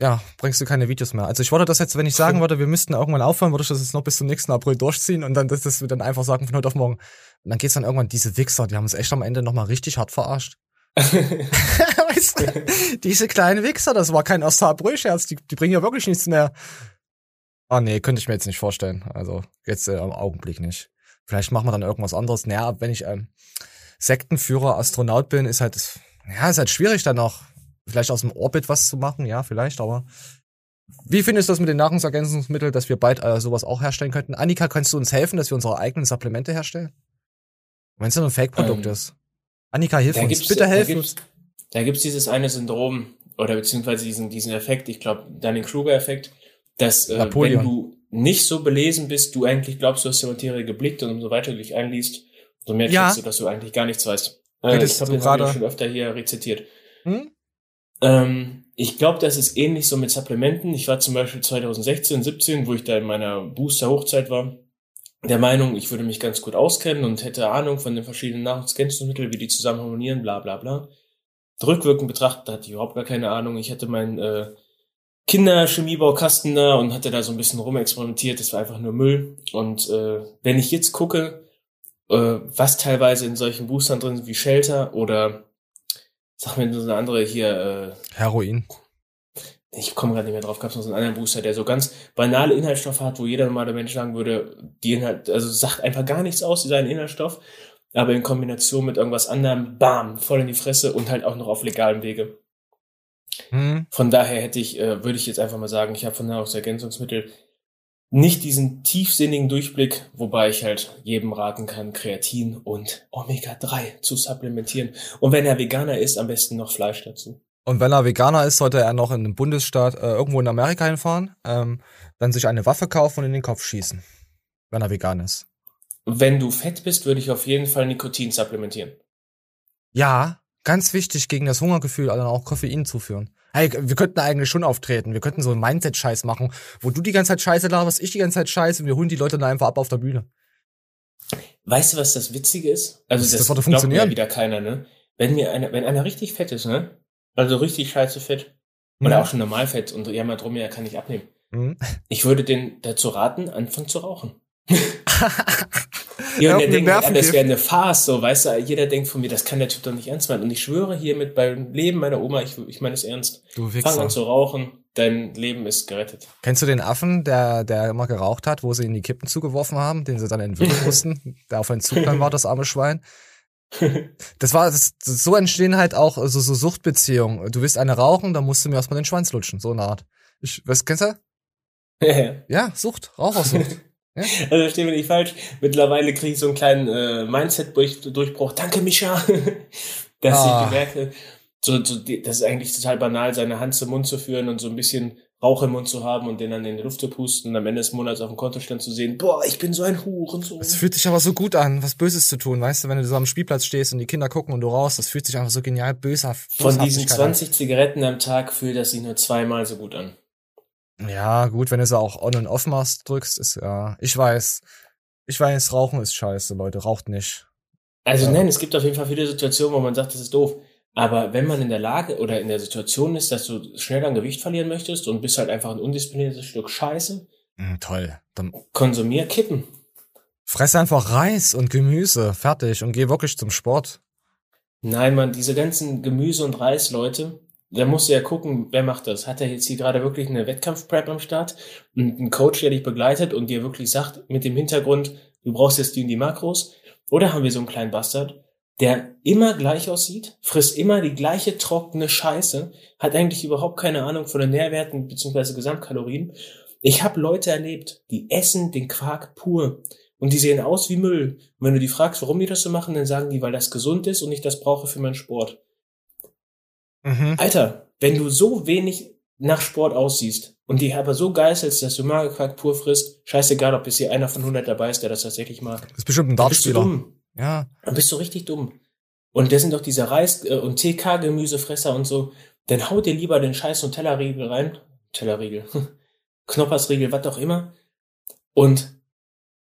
Speaker 2: ja, bringst du keine Videos mehr. Also ich wollte das jetzt, wenn ich sagen würde, wir müssten irgendwann aufhören, würde ich das jetzt noch bis zum nächsten April durchziehen und dann, dass dass wir dann einfach sagen von heute auf morgen. Und dann geht's dann irgendwann, diese Wichser, die haben uns echt am Ende nochmal richtig hart verarscht. weißt du, diese kleinen Wichser, das war kein 1. April-Scherz, die, die bringen ja wirklich nichts mehr. Ah nee, könnte ich mir jetzt nicht vorstellen. Also jetzt äh, im Augenblick nicht. Vielleicht machen wir dann irgendwas anderes. Naja, wenn ich ähm, Sektenführer, Astronaut bin, ist halt, ja, ist halt schwierig dann noch vielleicht aus dem Orbit was zu machen, ja, vielleicht, aber wie findest du das mit den Nahrungsergänzungsmitteln, dass wir bald äh, sowas auch herstellen könnten? Annika, kannst du uns helfen, dass wir unsere eigenen Supplemente herstellen? Wenn es ja nur ein Fake-Produkt
Speaker 3: Ähm,
Speaker 2: ist. Annika, hilf
Speaker 3: Da
Speaker 2: uns. Bitte helf
Speaker 3: da
Speaker 2: uns.
Speaker 3: Da gibt's dieses eine Syndrom oder beziehungsweise diesen, diesen Effekt, ich glaube, Dunning-Kruger-Effekt, dass äh, wenn du nicht so belesen bist, du eigentlich glaubst, du hast die Materie geblickt und umso weiter du dich einliest, umso mehr
Speaker 2: Ja.
Speaker 3: du, dass du eigentlich gar nichts weißt. Äh, ich den habe ich
Speaker 2: gerade-
Speaker 3: schon öfter hier rezitiert.
Speaker 2: Hm?
Speaker 3: Ähm, ich glaube, das ist ähnlich so mit Supplementen. Ich war zum Beispiel 2016, 17, wo ich da in meiner Booster-Hochzeit war, der Meinung, ich würde mich ganz gut auskennen und hätte Ahnung von den verschiedenen Nahrungsergänzungsmitteln, wie die zusammen harmonieren, bla bla bla. Rückwirkend betrachtet hatte ich überhaupt gar keine Ahnung. Ich hatte meinen äh, Kinderchemiebaukasten da und hatte da so ein bisschen rumexperimentiert. Das war einfach nur Müll. Und äh, wenn ich jetzt gucke, äh, was teilweise in solchen Boostern drin ist, wie Shelter oder sag mir so eine andere hier, äh,
Speaker 2: Heroin.
Speaker 3: Ich komme gerade nicht mehr drauf, gab es noch so einen anderen Booster, der so ganz banale Inhaltsstoffe hat, wo jeder normale Mensch sagen würde, die Inhalt, also sagt einfach gar nichts aus, dieser Inhaltsstoff, aber in Kombination mit irgendwas anderem, bam, voll in die Fresse und halt auch noch auf legalem Wege.
Speaker 2: Hm?
Speaker 3: Von daher hätte ich, äh, würde ich jetzt einfach mal sagen, ich habe von Nahrungsergänzungsmittel nicht diesen tiefsinnigen Durchblick, wobei ich halt jedem raten kann, Kreatin und Omega-3 zu supplementieren. Und wenn er Veganer ist, am besten noch Fleisch dazu.
Speaker 2: Und wenn er Veganer ist, sollte er noch in einem Bundesstaat äh, irgendwo in Amerika hinfahren, ähm, dann sich eine Waffe kaufen und in den Kopf schießen. Wenn er vegan ist.
Speaker 3: Wenn du fett bist, würde ich auf jeden Fall Nikotin supplementieren.
Speaker 2: Ja, ganz wichtig gegen das Hungergefühl, also auch Koffein zuführen. Hey, wir könnten eigentlich schon auftreten. Wir könnten so einen Mindset-Scheiß machen, wo du die ganze Zeit Scheiße laberst, ich die ganze Zeit Scheiße und wir holen die Leute dann einfach ab auf der Bühne.
Speaker 3: Weißt du, was das Witzige ist? Also
Speaker 2: Das-
Speaker 3: das,
Speaker 2: das würde
Speaker 3: glaubt mir wieder keiner, ne? Wenn mir einer, wenn einer richtig fett ist, ne? Also richtig scheiße fett, Oder
Speaker 2: Mhm.
Speaker 3: auch schon Normalfett und ja, mal drum, ja, kann ich abnehmen.
Speaker 2: Mhm.
Speaker 3: Ich würde den dazu raten, anfangen zu rauchen. ja,
Speaker 2: Ja,
Speaker 3: und der denkt, ja, das wäre eine Farce, so, weißt du, jeder denkt von mir, das kann der Typ doch nicht ernst meinen. Und ich schwöre hiermit beim Leben meiner Oma, ich, ich meine es ernst.
Speaker 2: Du
Speaker 3: Fang
Speaker 2: Wichser.
Speaker 3: an zu rauchen, dein Leben ist gerettet.
Speaker 2: Kennst du den Affen, der, der immer geraucht hat, wo sie ihn die Kippen zugeworfen haben, den sie dann entwickeln mussten? Der auf einen Zug dann war, das arme Schwein. Das war, das, so entstehen halt auch so, so Suchtbeziehungen. Du willst eine rauchen, dann musst du mir erstmal den Schwanz lutschen, so eine Art. Ich, was kennst du? Ja, Sucht, Rauchersucht.
Speaker 3: Also versteh mich nicht falsch. Mittlerweile kriege ich so einen kleinen äh, Mindset-Durchbruch. Danke, Micha. Dass
Speaker 2: Ah.
Speaker 3: ich gemerkt so, so, das ist eigentlich total banal, seine Hand zum Mund zu führen und so ein bisschen Rauch im Mund zu haben und den dann in die Luft zu pusten und am Ende des Monats auf dem Kontostand zu sehen, boah, ich bin so ein Hurensohn.
Speaker 2: Es fühlt sich aber so gut an, was Böses zu tun, weißt du, wenn du so am Spielplatz stehst und die Kinder gucken und du raus, das fühlt sich einfach so genial böshaft.
Speaker 3: Von diesen
Speaker 2: Boshaftigkeit an.
Speaker 3: 20 Zigaretten am Tag fühlt das sich nur zweimal so gut an.
Speaker 2: Ja, gut, wenn du sie auch on und off machst, drückst, ist ja. Ich weiß. Ich weiß, Rauchen ist scheiße, Leute. Raucht nicht.
Speaker 3: Also
Speaker 2: Ja.
Speaker 3: nein, es gibt auf jeden Fall viele Situationen, wo man sagt, das ist doof. Aber wenn man in der Lage oder in der Situation ist, dass du schnell an Gewicht verlieren möchtest und bist halt einfach ein undiszipliniertes Stück Scheiße,
Speaker 2: Mm, toll. Dann
Speaker 3: konsumier Kippen.
Speaker 2: fress einfach Reis und Gemüse, fertig, und geh wirklich zum Sport.
Speaker 3: Nein, man, diese ganzen Gemüse- und Reisleute, da musst du ja gucken, wer macht das. Hat er jetzt hier gerade wirklich eine Wettkampfprep am Start und einen Coach, der dich begleitet und dir wirklich sagt, mit dem Hintergrund, du brauchst jetzt die und die Makros? Oder haben wir so einen kleinen Bastard, der immer gleich aussieht, frisst immer die gleiche trockene Scheiße, hat eigentlich überhaupt keine Ahnung von den Nährwerten bzw. Gesamtkalorien. Ich habe Leute erlebt, die essen den Quark pur und die sehen aus wie Müll. Und wenn du die fragst, warum die das so machen, dann sagen die, weil das gesund ist und ich das brauche für meinen Sport.
Speaker 2: Mhm.
Speaker 3: Alter, wenn du so wenig nach Sport aussiehst und die aber so geißelst, dass du Magerquark pur frisst, scheißegal, ob jetzt hier einer von 100 dabei ist, der das tatsächlich mag.
Speaker 2: Das ist bestimmt ein
Speaker 3: Dann du.
Speaker 2: Ja.
Speaker 3: Dann bist du richtig dumm. Und das sind doch diese Reis- äh, und TK-Gemüsefresser und so. Dann hau dir lieber den scheiß Nutella-Riegel rein. Nutella-Riegel. Knoppersriegel, was auch immer. Und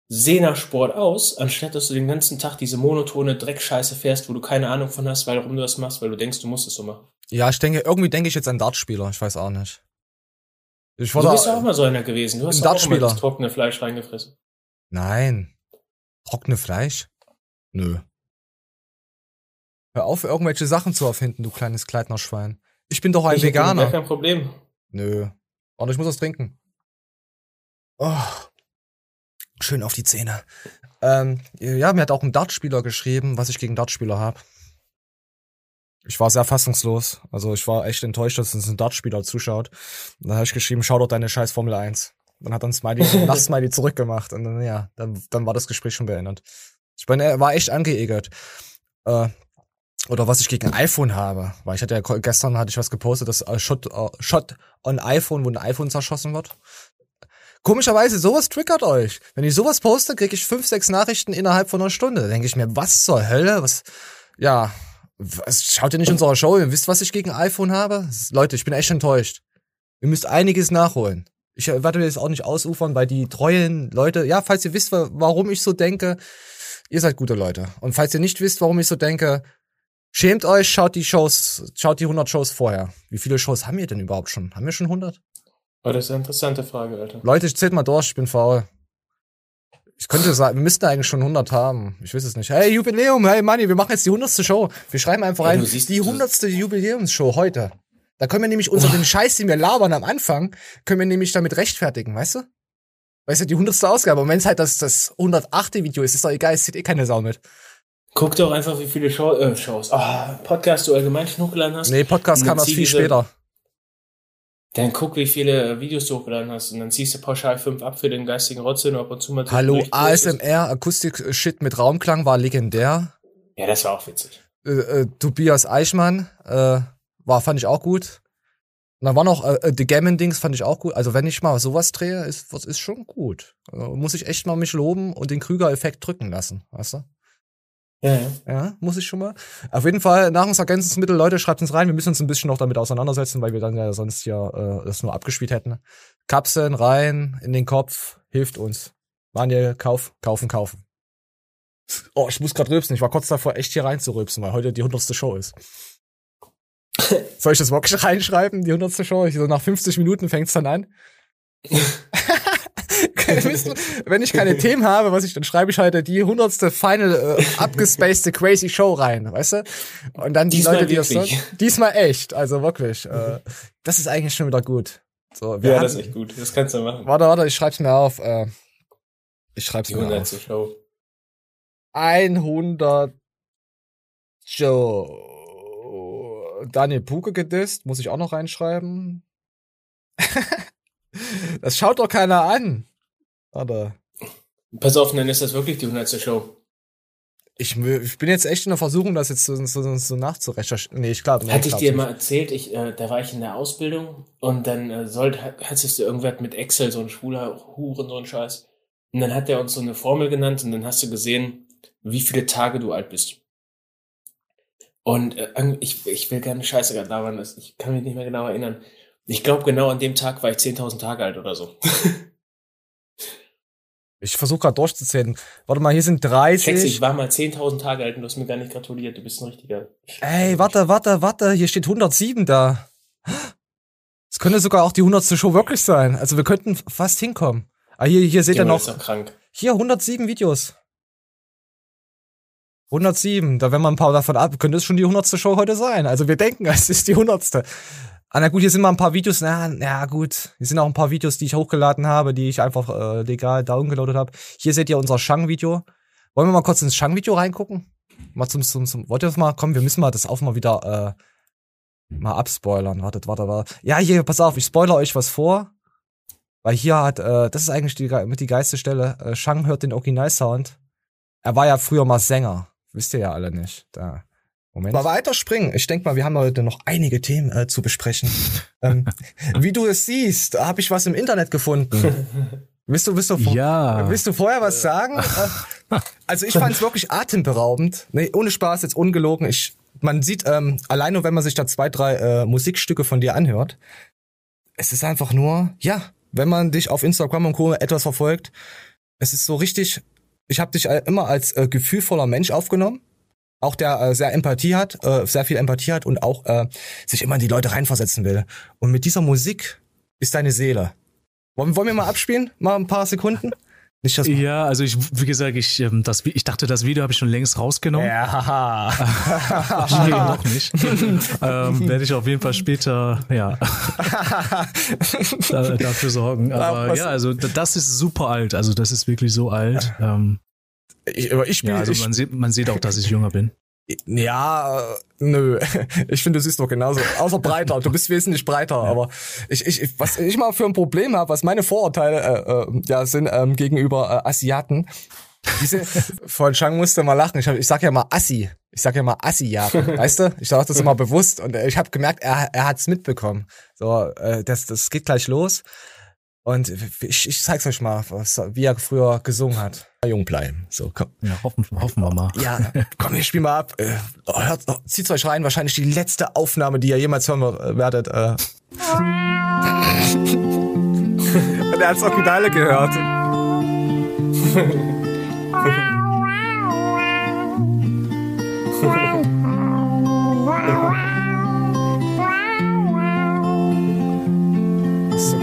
Speaker 3: seh nach Sport aus, anstatt dass du den ganzen Tag diese monotone Dreckscheiße fährst, wo du keine Ahnung von hast, warum du das machst, weil du denkst, du musst es so machen.
Speaker 2: Ja, ich denke, irgendwie denke ich jetzt an Dartspieler. Ich weiß auch nicht. Ich
Speaker 3: Du
Speaker 2: wurde
Speaker 3: bist ja auch mal so einer gewesen. Du hast auch mal das trockene Fleisch reingefressen.
Speaker 2: Nein. Trockene Fleisch? Nö. Hör auf, irgendwelche Sachen zu erfinden, du kleines Kleidnerschwein. Ich bin doch ein
Speaker 3: ich hätte gar
Speaker 2: Veganer.
Speaker 3: kein Problem.
Speaker 2: Nö. Und ich muss was trinken. Oh. Schön auf die Zähne. Ähm, ja, mir hat auch ein Dartspieler geschrieben, was ich gegen Dartspieler habe. Ich war sehr fassungslos. Also ich war echt enttäuscht, dass uns ein Dartspieler zuschaut. Und dann habe ich geschrieben, schau doch deine scheiß Formel 1. Dann hat dann Smiley, nach Smiley zurückgemacht. Und dann, ja, dann, dann war das Gespräch schon beendet. Ich bin, er war echt angeekelt. Äh, oder was ich gegen iPhone habe. Weil ich hatte ja gestern hatte ich was gepostet, dass äh, Shot, äh, Shot on iPhone, wo ein iPhone zerschossen wird. Komischerweise, sowas triggert euch. Wenn ich sowas poste, kriege ich fünf, sechs Nachrichten innerhalb von einer Stunde. Da denke ich mir, was zur Hölle? Was? Ja, was, schaut ihr nicht unsere Show? Ihr wisst, was ich gegen iPhone habe? Leute, ich bin echt enttäuscht. Ihr müsst einiges nachholen. Ich äh, werde jetzt auch nicht ausufern, weil die treuen Leute, ja, falls ihr wisst, wa- warum ich so denke, ihr seid gute Leute. Und falls ihr nicht wisst, warum ich so denke, schämt euch, schaut die Shows, schaut die 100 Shows vorher. Wie viele Shows haben wir denn überhaupt schon? Haben wir schon 100?
Speaker 3: Aber das ist eine interessante Frage, Alter.
Speaker 2: Leute, ich zählt mal durch, ich bin faul. Ich könnte sagen, wir müssten eigentlich schon 100 haben. Ich weiß es nicht. Hey, Jubiläum, hey Manni, wir machen jetzt die 100. Show. Wir schreiben einfach rein,
Speaker 3: siehst-
Speaker 2: die 100. Jubiläumsshow heute. Da können wir nämlich unter den Scheiß, den wir labern am Anfang, können wir nämlich damit rechtfertigen, weißt du? Weißt du, die 100. Ausgabe. Und wenn es halt das, das 108. Video ist, ist doch egal, es sieht eh keine Sau mit.
Speaker 3: Guck doch einfach, wie viele Show, äh, Shows, ah, Podcasts du allgemein schon hochgeladen hast.
Speaker 2: Nee, Podcast kam erst viel
Speaker 3: diese-
Speaker 2: später.
Speaker 3: Dann guck, wie viele Videos du hochgeladen hast und dann ziehst du pauschal fünf ab für den geistigen Rotze und ab und zu mal
Speaker 2: Hallo. ASMR, Akustik-Shit mit Raumklang war legendär.
Speaker 3: Ja, das war auch witzig.
Speaker 2: äh, äh, Tobias Eichmann äh, war fand ich auch gut. Und dann war noch äh, äh, The Gammon Dings fand ich auch gut. Also wenn ich mal sowas drehe, ist was ist schon gut. Also, muss ich echt mal mich loben und den Krüger-Effekt drücken lassen, weißt du?
Speaker 3: Ja, ja.
Speaker 2: Ja, muss ich schon mal. Auf jeden Fall Nahrungsergänzungsmittel, Leute, schreibt uns rein. Wir müssen uns ein bisschen noch damit auseinandersetzen, weil wir dann ja sonst hier äh, das nur abgespielt hätten. Kapseln rein in den Kopf hilft uns. Manuel, kauf, kaufen, kaufen. Oh, ich muss gerade rülpsen. Ich war kurz davor, echt hier reinzurülpsen, weil heute die hundertste Show ist. Soll ich das wirklich reinschreiben, die 100. Show? Ich so nach 50 Minuten fängt's dann an. Wenn ich keine Themen habe, was ich, dann schreibe ich halt die 100. Final äh, abgespacede Crazy Show rein, weißt du? Und dann die
Speaker 3: Diesmal
Speaker 2: Leute, die das
Speaker 3: wirklich.
Speaker 2: so, diesmal echt, also wirklich. Äh, das ist eigentlich schon wieder gut. So, wir
Speaker 3: Ja,
Speaker 2: hatten-
Speaker 3: das ist echt gut. Das kannst du machen.
Speaker 2: Warte, warte, ich schreib's mir auf. Äh, ich schreib's
Speaker 3: Die
Speaker 2: mir
Speaker 3: 100.
Speaker 2: auf.
Speaker 3: Show.
Speaker 2: 100 Joe. Daniel Puke gedisst, muss ich auch noch reinschreiben. das schaut doch keiner an. Warte.
Speaker 3: Pass auf, dann ist das wirklich die 100. Show.
Speaker 2: Ich, ich bin jetzt echt in der Versuchung, das jetzt so, so, so nachzurecherchieren. Nee, ich glaube
Speaker 3: Hatte ich dir mal erzählt, ich, äh, da war ich in der Ausbildung und dann äh, sollte, hattest du irgendwas mit Excel, so ein schwuler Huren, so ein Scheiß. Und dann hat er uns so eine Formel genannt und dann hast du gesehen, wie viele Tage du alt bist. Und äh, ich, ich will gerne Scheiße gerade labern, ich kann mich nicht mehr genau erinnern. Ich glaube, genau an dem Tag war ich 10.000 Tage alt oder so.
Speaker 2: Ich versuche gerade durchzuzählen. Warte mal, hier sind 30.
Speaker 3: Schätze, ich war mal 10.000 Tage alt und du hast mir gar nicht gratuliert. Du bist ein richtiger.
Speaker 2: Ey, warte, warte, warte, hier steht 107 da. Es könnte sogar auch die 100. Show wirklich sein. Also wir könnten fast hinkommen. Ah, hier, hier seht ihr noch. Hier 107 Videos. 107, da wenn man ein paar davon ab, könnte es schon die 100. Show heute sein. Also wir denken, es ist die 100. Ah, na gut, hier sind mal ein paar Videos, na, na gut, hier sind auch ein paar Videos, die ich hochgeladen habe, die ich einfach äh, legal downgeloadet habe. Hier seht ihr unser Shang-Video. Wollen wir mal kurz ins Shang-Video reingucken? Mal zum, zum, zum, wollt ihr das mal, komm, wir müssen mal das auch mal wieder, äh, mal abspoilern. Wartet, warte, warte. Ja, hier, pass auf, ich spoilere euch was vor. Weil hier hat, äh, das ist eigentlich die, mit die geilste Stelle, äh, Shang hört den Originalsound. Er war ja früher mal Sänger. Wisst ihr ja alle nicht. Da. Moment. Mal weiter springen. Ich denke mal, wir haben heute noch einige Themen äh, zu besprechen. ähm, wie du es siehst, habe ich was im Internet gefunden. Willst du, willst du,
Speaker 13: Ja.
Speaker 2: willst du vorher was sagen? Äh, also ich fand es wirklich atemberaubend. Nee, ohne Spaß, jetzt ungelogen. Ich, man sieht, ähm, allein nur wenn man sich da zwei, drei äh, Musikstücke von dir anhört, es ist einfach nur, ja, wenn man dich auf Instagram und Co. etwas verfolgt, es ist so richtig, ich habe dich äh, immer als äh, gefühlvoller Mensch aufgenommen. Auch der äh, sehr Empathie hat, äh, sehr viel Empathie hat und auch äh, sich immer in die Leute reinversetzen will. Und mit dieser Musik ist deine Seele. Wollen, wollen wir mal abspielen? Mal ein paar Sekunden? Nicht das
Speaker 13: Ja, also ich, wie gesagt, ich, ähm, das, ich dachte, das Video habe ich schon längst rausgenommen.
Speaker 2: Ja, haha.
Speaker 13: nee, noch nicht. ähm, werde ich auf jeden Fall später, ja, da, dafür sorgen. Aber
Speaker 2: Was-
Speaker 13: ja, also das ist super alt. Also das ist wirklich so alt. Ähm,
Speaker 2: Ich, aber ich spiele.
Speaker 13: ja, also man sieht, man sieht auch, dass ich jünger bin.
Speaker 2: Ja, äh, nö. Ich finde, du siehst doch genauso. Außer breiter. Du bist wesentlich breiter. Aber ich, ich, was ich mal für ein Problem habe, was meine Vorurteile äh, äh, ja sind ähm, gegenüber äh, Asiaten. Diese, von Chang musste mal lachen. Ich, hab, ich sag ja mal Assi. Ich sag ja mal Asiaten. Weißt du? Ich sag das immer bewusst. Und äh, ich habe gemerkt, er, er hat's mitbekommen. So, äh, das, das geht gleich los. Und ich, ich zeig's euch mal, was, wie er früher gesungen hat. Jung bleiben. So, komm.
Speaker 13: Ja, hoffen, hoffen wir mal.
Speaker 2: Ja, komm, wir spielen mal ab. Äh, hört, zieht's euch rein, wahrscheinlich die letzte Aufnahme, die ihr jemals hören werdet. Äh. Und er hat's Originale gehört.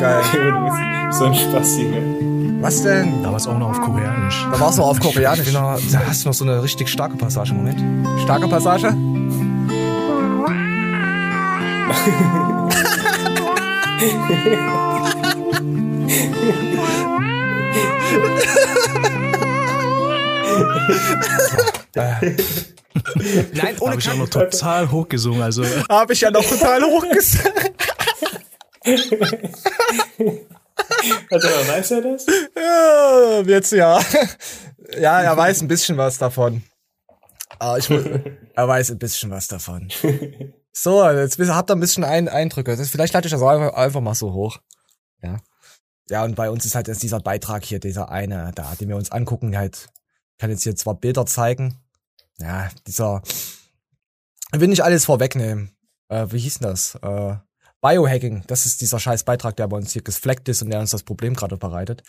Speaker 2: geil.
Speaker 3: so ein Spasti, ne?
Speaker 2: Was denn?
Speaker 13: Da war es auch noch auf Koreanisch.
Speaker 2: Da war's noch auf Koreanisch. Genau. Da hast du noch so eine richtig starke Passage. Moment. Starke Passage? äh. Nein, ohne
Speaker 13: Habe ich auch noch total hochgesungen. Also
Speaker 2: Habe ich ja noch total hochgesagt.
Speaker 3: Warte mal, weiß er das?
Speaker 2: Ja, jetzt ja. Ja, er weiß ein bisschen was davon. Aber ich, mu- er weiß ein bisschen was davon. So, jetzt habt ihr ein bisschen ein Eindrücke. Vielleicht lade ich das einfach, einfach mal so hoch. Ja. Ja, und bei uns ist halt jetzt dieser Beitrag hier, dieser eine da, den wir uns angucken, halt, ich kann jetzt hier zwar Bilder zeigen. Ja, dieser, ich will nicht alles vorwegnehmen. Äh, wie hieß denn das? Äh, Biohacking, das ist dieser scheiß Beitrag, der bei uns hier gefleckt ist und der uns das Problem gerade bereitet.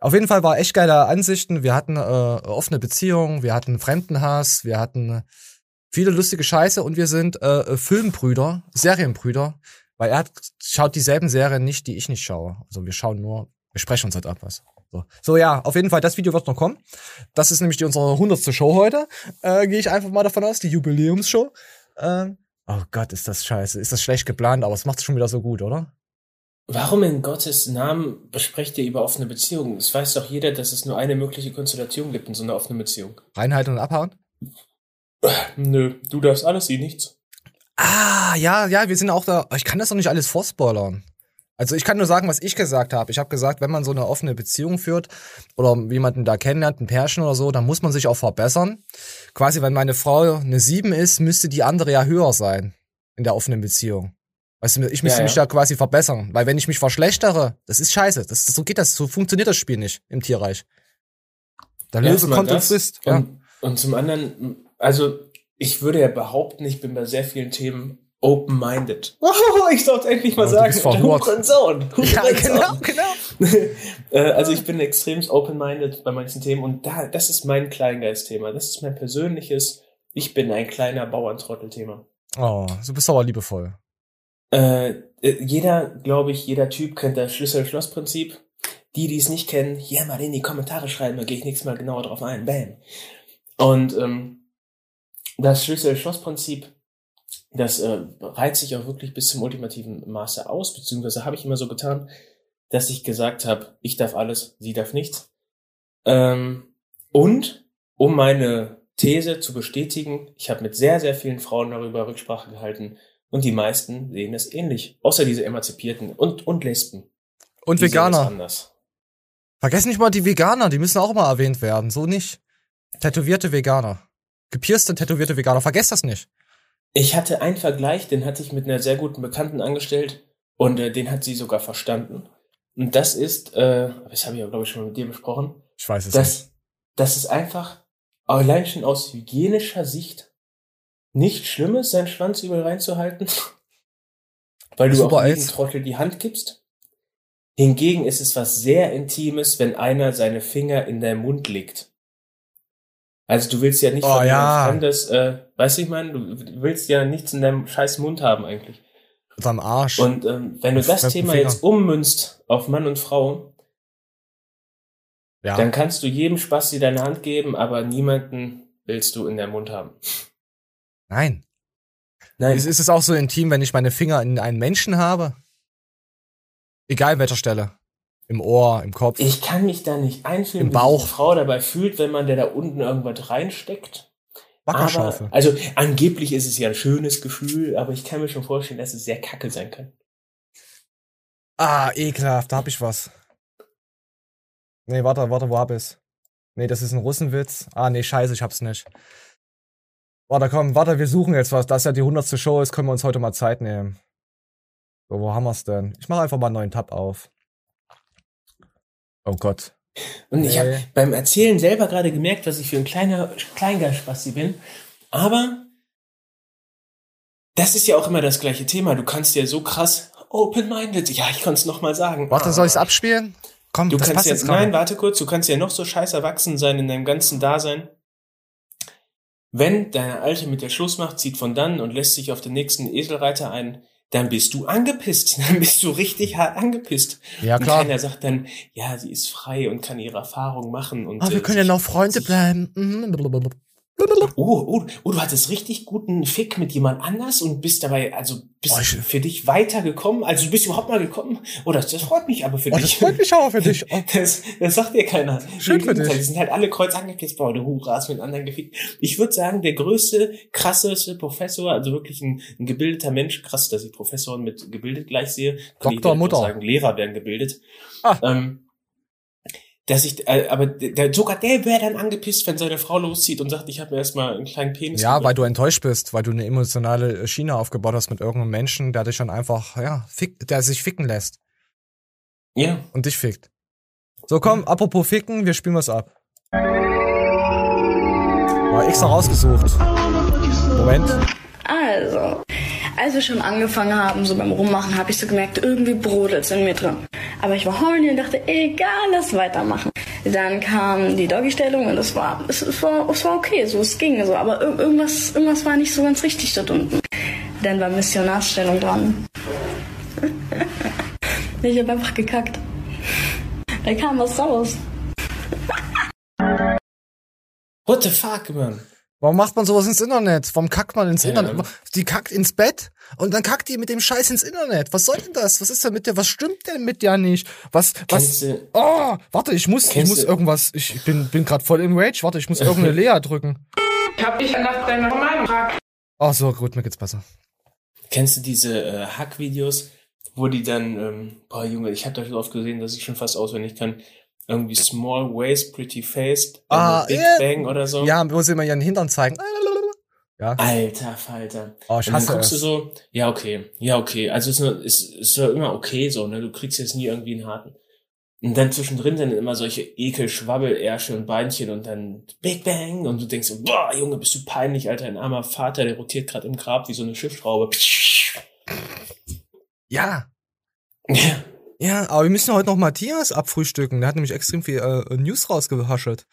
Speaker 2: Auf jeden Fall war echt geile Ansichten. Wir hatten äh, offene Beziehungen, wir hatten Fremdenhass, wir hatten Viele lustige Scheiße und wir sind äh, Filmbrüder, Serienbrüder, weil er hat, schaut dieselben Serien nicht, die ich nicht schaue. Also wir schauen nur, wir sprechen uns halt ab was. So. so, ja, auf jeden Fall, das Video wird noch kommen. Das ist nämlich die, unsere hundertste Show heute. Äh, Gehe ich einfach mal davon aus, die Jubiläumsshow. Ähm, oh Gott, ist das scheiße. Ist das schlecht geplant, aber es macht schon wieder so gut, oder?
Speaker 3: Warum in Gottes Namen besprecht ihr über offene Beziehungen? Es weiß doch jeder, dass es nur eine mögliche Konstellation gibt in so einer offenen Beziehung.
Speaker 2: Reinhalten und abhauen?
Speaker 3: Nö, du darfst alles, sie nichts.
Speaker 2: Ah, ja, ja, wir sind auch da. Ich kann das doch nicht alles vorspoilern. Also ich kann nur sagen, was ich gesagt habe. Ich habe gesagt, wenn man so eine offene Beziehung führt oder jemanden da kennenlernt, ein Pärchen oder so, dann muss man sich auch verbessern. Quasi, wenn meine Frau eine 7 ist, müsste die andere ja höher sein in der offenen Beziehung. Weißt du, ich müsste ja, ja. mich da quasi verbessern. Weil wenn ich mich verschlechtere, das ist scheiße. Das, so geht das, so funktioniert das Spiel nicht im Tierreich.
Speaker 3: Der Löwe kommt und frisst. Ja. Und, und zum anderen, also ich würde ja behaupten, ich bin bei sehr vielen Themen open-minded. Oh, ich sollte endlich mal oh, sagen. Hurensohn. Ja, genau, genau. Äh, also ich bin extrem open-minded bei manchen Themen und da, das ist mein Kleingeist-Thema. Das ist mein persönliches, ich bin ein kleiner Bauerntrottel-Thema.
Speaker 2: Oh, du bist aber liebevoll.
Speaker 3: Äh, äh jeder, glaube ich, jeder Typ kennt das Schlüssel-Schloss-Prinzip. Die, die es nicht kennen, hier mal in die Kommentare schreiben, da gehe ich nächstes Mal genauer drauf ein. Bam. Und ähm, das Schlüssel-Schloss-Prinzip das äh, reizt sich auch wirklich bis zum ultimativen Maße aus, beziehungsweise habe ich immer so getan, dass ich gesagt habe, ich darf alles, sie darf nichts. Ähm, und um meine These zu bestätigen, ich habe mit sehr, sehr vielen Frauen darüber Rücksprache gehalten und die meisten sehen es ähnlich, außer diese Emanzipierten und, und Lesben.
Speaker 2: Und die Veganer. Vergessen nicht mal die Veganer, die müssen auch mal erwähnt werden, so nicht. Tätowierte Veganer. Gepierste, tätowierte Veganer, vergesst das nicht.
Speaker 3: Ich hatte einen Vergleich, den hatte ich mit einer sehr guten Bekannten angestellt und äh, den hat sie sogar verstanden. Und das ist, äh, das habe ich ja, glaube ich, schon mal mit dir besprochen.
Speaker 2: Ich weiß es
Speaker 3: dass,
Speaker 2: nicht.
Speaker 3: Das ist einfach allein schon aus hygienischer Sicht nicht schlimm ist, seinen Schwanz überall reinzuhalten, weil du auch jedem Trottel die Hand gibst. Hingegen ist es was sehr Intimes, wenn einer seine Finger in deinen Mund legt. Also du willst ja nicht
Speaker 2: oh, von ja.
Speaker 3: Fremdes, äh, weißt du, ich meine, du willst ja nichts in deinem scheiß Mund haben eigentlich.
Speaker 2: Am Arsch.
Speaker 3: Und ähm, wenn du das Thema Finger. jetzt ummünzt auf Mann und Frau, ja. dann kannst du jedem Spaß dir deine Hand geben, aber niemanden willst du in der Mund haben.
Speaker 2: Nein. Nein. Ist, ist es auch so intim, wenn ich meine Finger in einen Menschen habe? Egal welcher Stelle. Im Ohr, im Kopf.
Speaker 3: Ich kann mich da nicht einfühlen,
Speaker 2: Im Bauch. wie
Speaker 3: sich Frau dabei fühlt, wenn man der da unten irgendwas reinsteckt.
Speaker 2: Wackerschaufel.
Speaker 3: Aber, also angeblich ist es ja ein schönes Gefühl, aber ich kann mir schon vorstellen, dass es sehr kacke sein kann.
Speaker 2: Ah, ekelhaft, da hab ich was. Nee, warte, warte, wo hab ich's? Nee, das ist ein Russenwitz. Ah, nee, scheiße, ich hab's nicht. Warte, komm, warte, wir suchen jetzt was. Das ja die hundertste Show ist, können wir uns heute mal Zeit nehmen. So, wo haben wir's denn? Ich mache einfach mal einen neuen Tab auf. Oh Gott.
Speaker 3: Und ich habe beim Erzählen selber gerade gemerkt, was ich für ein kleiner Kleingeistspasti bin. Aber das ist ja auch immer das gleiche Thema. Du kannst ja so krass open-minded. Ja, ich kann es nochmal sagen.
Speaker 2: Warte, soll ich es abspielen?
Speaker 3: Komm, du das kannst jetzt, nein, warte kurz. Du kannst ja noch so scheiß erwachsen sein in deinem ganzen Dasein. Wenn deine Alte mit der Schluss macht, zieht von dann und lässt sich auf den nächsten Eselreiter ein, dann bist du angepisst. Dann bist du richtig hart angepisst.
Speaker 2: Ja, klar.
Speaker 3: Und keiner sagt dann, ja, sie ist frei und kann ihre Erfahrung machen. Und,
Speaker 2: Aber wir äh, können ja noch Freunde bleiben.
Speaker 3: Oh, oh, oh, du hattest richtig guten Fick mit jemand anders und bist dabei, also bist oh, für dich weitergekommen. Also du bist überhaupt mal gekommen. Oh, das, das freut mich aber für
Speaker 2: oh,
Speaker 3: dich.
Speaker 2: Das freut mich auch für dich.
Speaker 3: Oh. Das, das sagt dir keiner.
Speaker 2: Schön für dich.
Speaker 3: Die sind halt alle kreuz angepisst, boah, du hast mit anderen gefickt. Ich würde sagen, der größte, krasseste Professor, also wirklich ein, ein gebildeter Mensch, krass, dass ich Professoren mit gebildet gleich sehe.
Speaker 2: Doktor Mutter.
Speaker 3: sagen, Lehrer werden gebildet. Ah. Ähm, dass ich, äh, aber der, sogar der wäre dann angepisst, wenn seine Frau loszieht und sagt, ich habe mir erstmal einen kleinen Penis.
Speaker 2: Ja, weil du enttäuscht bist, weil du eine emotionale Schiene aufgebaut hast mit irgendeinem Menschen, der dich dann einfach, ja, fick, der sich ficken lässt.
Speaker 3: Ja.
Speaker 2: Und dich fickt. So, komm, apropos ficken, wir spielen was ab. War extra rausgesucht. Moment.
Speaker 15: Also, als wir schon angefangen haben, so beim Rummachen, habe ich so gemerkt, irgendwie brodelt es in mir drin. Aber ich war horny und dachte, egal, lass weitermachen. Dann kam die Doggy-Stellung und es war, es, es, war, es war okay, so es ging so, aber ir- irgendwas, irgendwas war nicht so ganz richtig dort unten. Dann war Missionarsstellung dran. ich habe einfach gekackt. Da kam was raus.
Speaker 3: What the fuck, man?
Speaker 2: Warum macht man sowas ins Internet? Warum kackt man ins
Speaker 3: Ja.
Speaker 2: Internet? Die kackt ins Bett und dann kackt die mit dem Scheiß ins Internet. Was soll denn das? Was ist denn mit dir? Was stimmt denn mit dir nicht? Was, was?
Speaker 3: Du-
Speaker 2: Oh, warte, ich muss, ich muss irgendwas. Ich bin, bin gerade voll im Rage. Warte, ich muss irgendeine Lea drücken.
Speaker 16: Ich hab dich nach deiner Meinung gefragt.
Speaker 2: Ach so, gut, mir geht's besser.
Speaker 3: Kennst du diese äh, Hack-Videos, wo die dann, ähm, boah Junge, ich hab da so oft gesehen, dass ich schon fast auswendig kann, irgendwie Small Waist, Pretty Faced,
Speaker 2: Ah,
Speaker 3: äh, Big
Speaker 2: ja.
Speaker 3: Bang oder so.
Speaker 2: Ja, wo sie immer ihren Hintern zeigen. Ja.
Speaker 3: Alter Falter.
Speaker 2: Oh, ich
Speaker 3: und dann
Speaker 2: hasse
Speaker 3: guckst du
Speaker 2: es.
Speaker 3: so, ja, okay, ja, okay. Also ist nur, ist, ist ja immer okay so, ne? Du kriegst jetzt nie irgendwie einen harten. Und dann zwischendrin dann immer solche ekel Schwabbelärsche und Beinchen und dann Big Bang und du denkst so, boah, Junge, bist du peinlich, Alter, ein armer Vater, der rotiert gerade im Grab wie so eine Schiffsschraube.
Speaker 2: Ja. Ja, aber wir müssen heute noch Matthias abfrühstücken. Der hat nämlich extrem viel äh, News rausgehaschelt.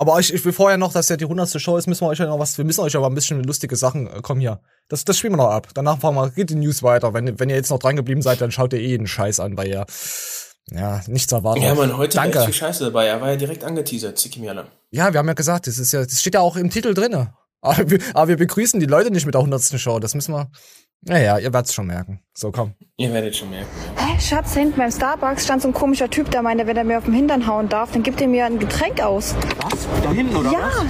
Speaker 2: Aber ich, ich will vorher noch, dass ja die 100. Show ist, müssen wir euch ja noch was, wir müssen euch aber ein bisschen lustige Sachen, äh, komm hier. Das, das spielen wir noch ab. Danach fahren wir, geht die News weiter. Wenn, wenn ihr jetzt noch dran geblieben seid, dann schaut ihr eh den Scheiß an, weil ihr, ja, nichts erwartet.
Speaker 3: Ja, man, heute war
Speaker 2: Danke.
Speaker 3: echt viel Scheiße dabei. Er war ja direkt angeteasert, Ziki Miala.
Speaker 2: Ja, wir haben ja gesagt, das ist ja, das steht ja auch im Titel drinne. Aber wir, aber wir begrüßen die Leute nicht mit der 100. Show. Das müssen wir, naja, ihr werdet's schon merken. So, komm.
Speaker 3: Ihr werdet schon merken.
Speaker 17: Hä, Schatz, hinten beim Starbucks stand so ein komischer Typ, der meinte, wenn er mir auf den Hintern hauen darf, dann gibt er mir ein Getränk aus.
Speaker 16: Was? Da hinten oder
Speaker 17: ja.
Speaker 16: was?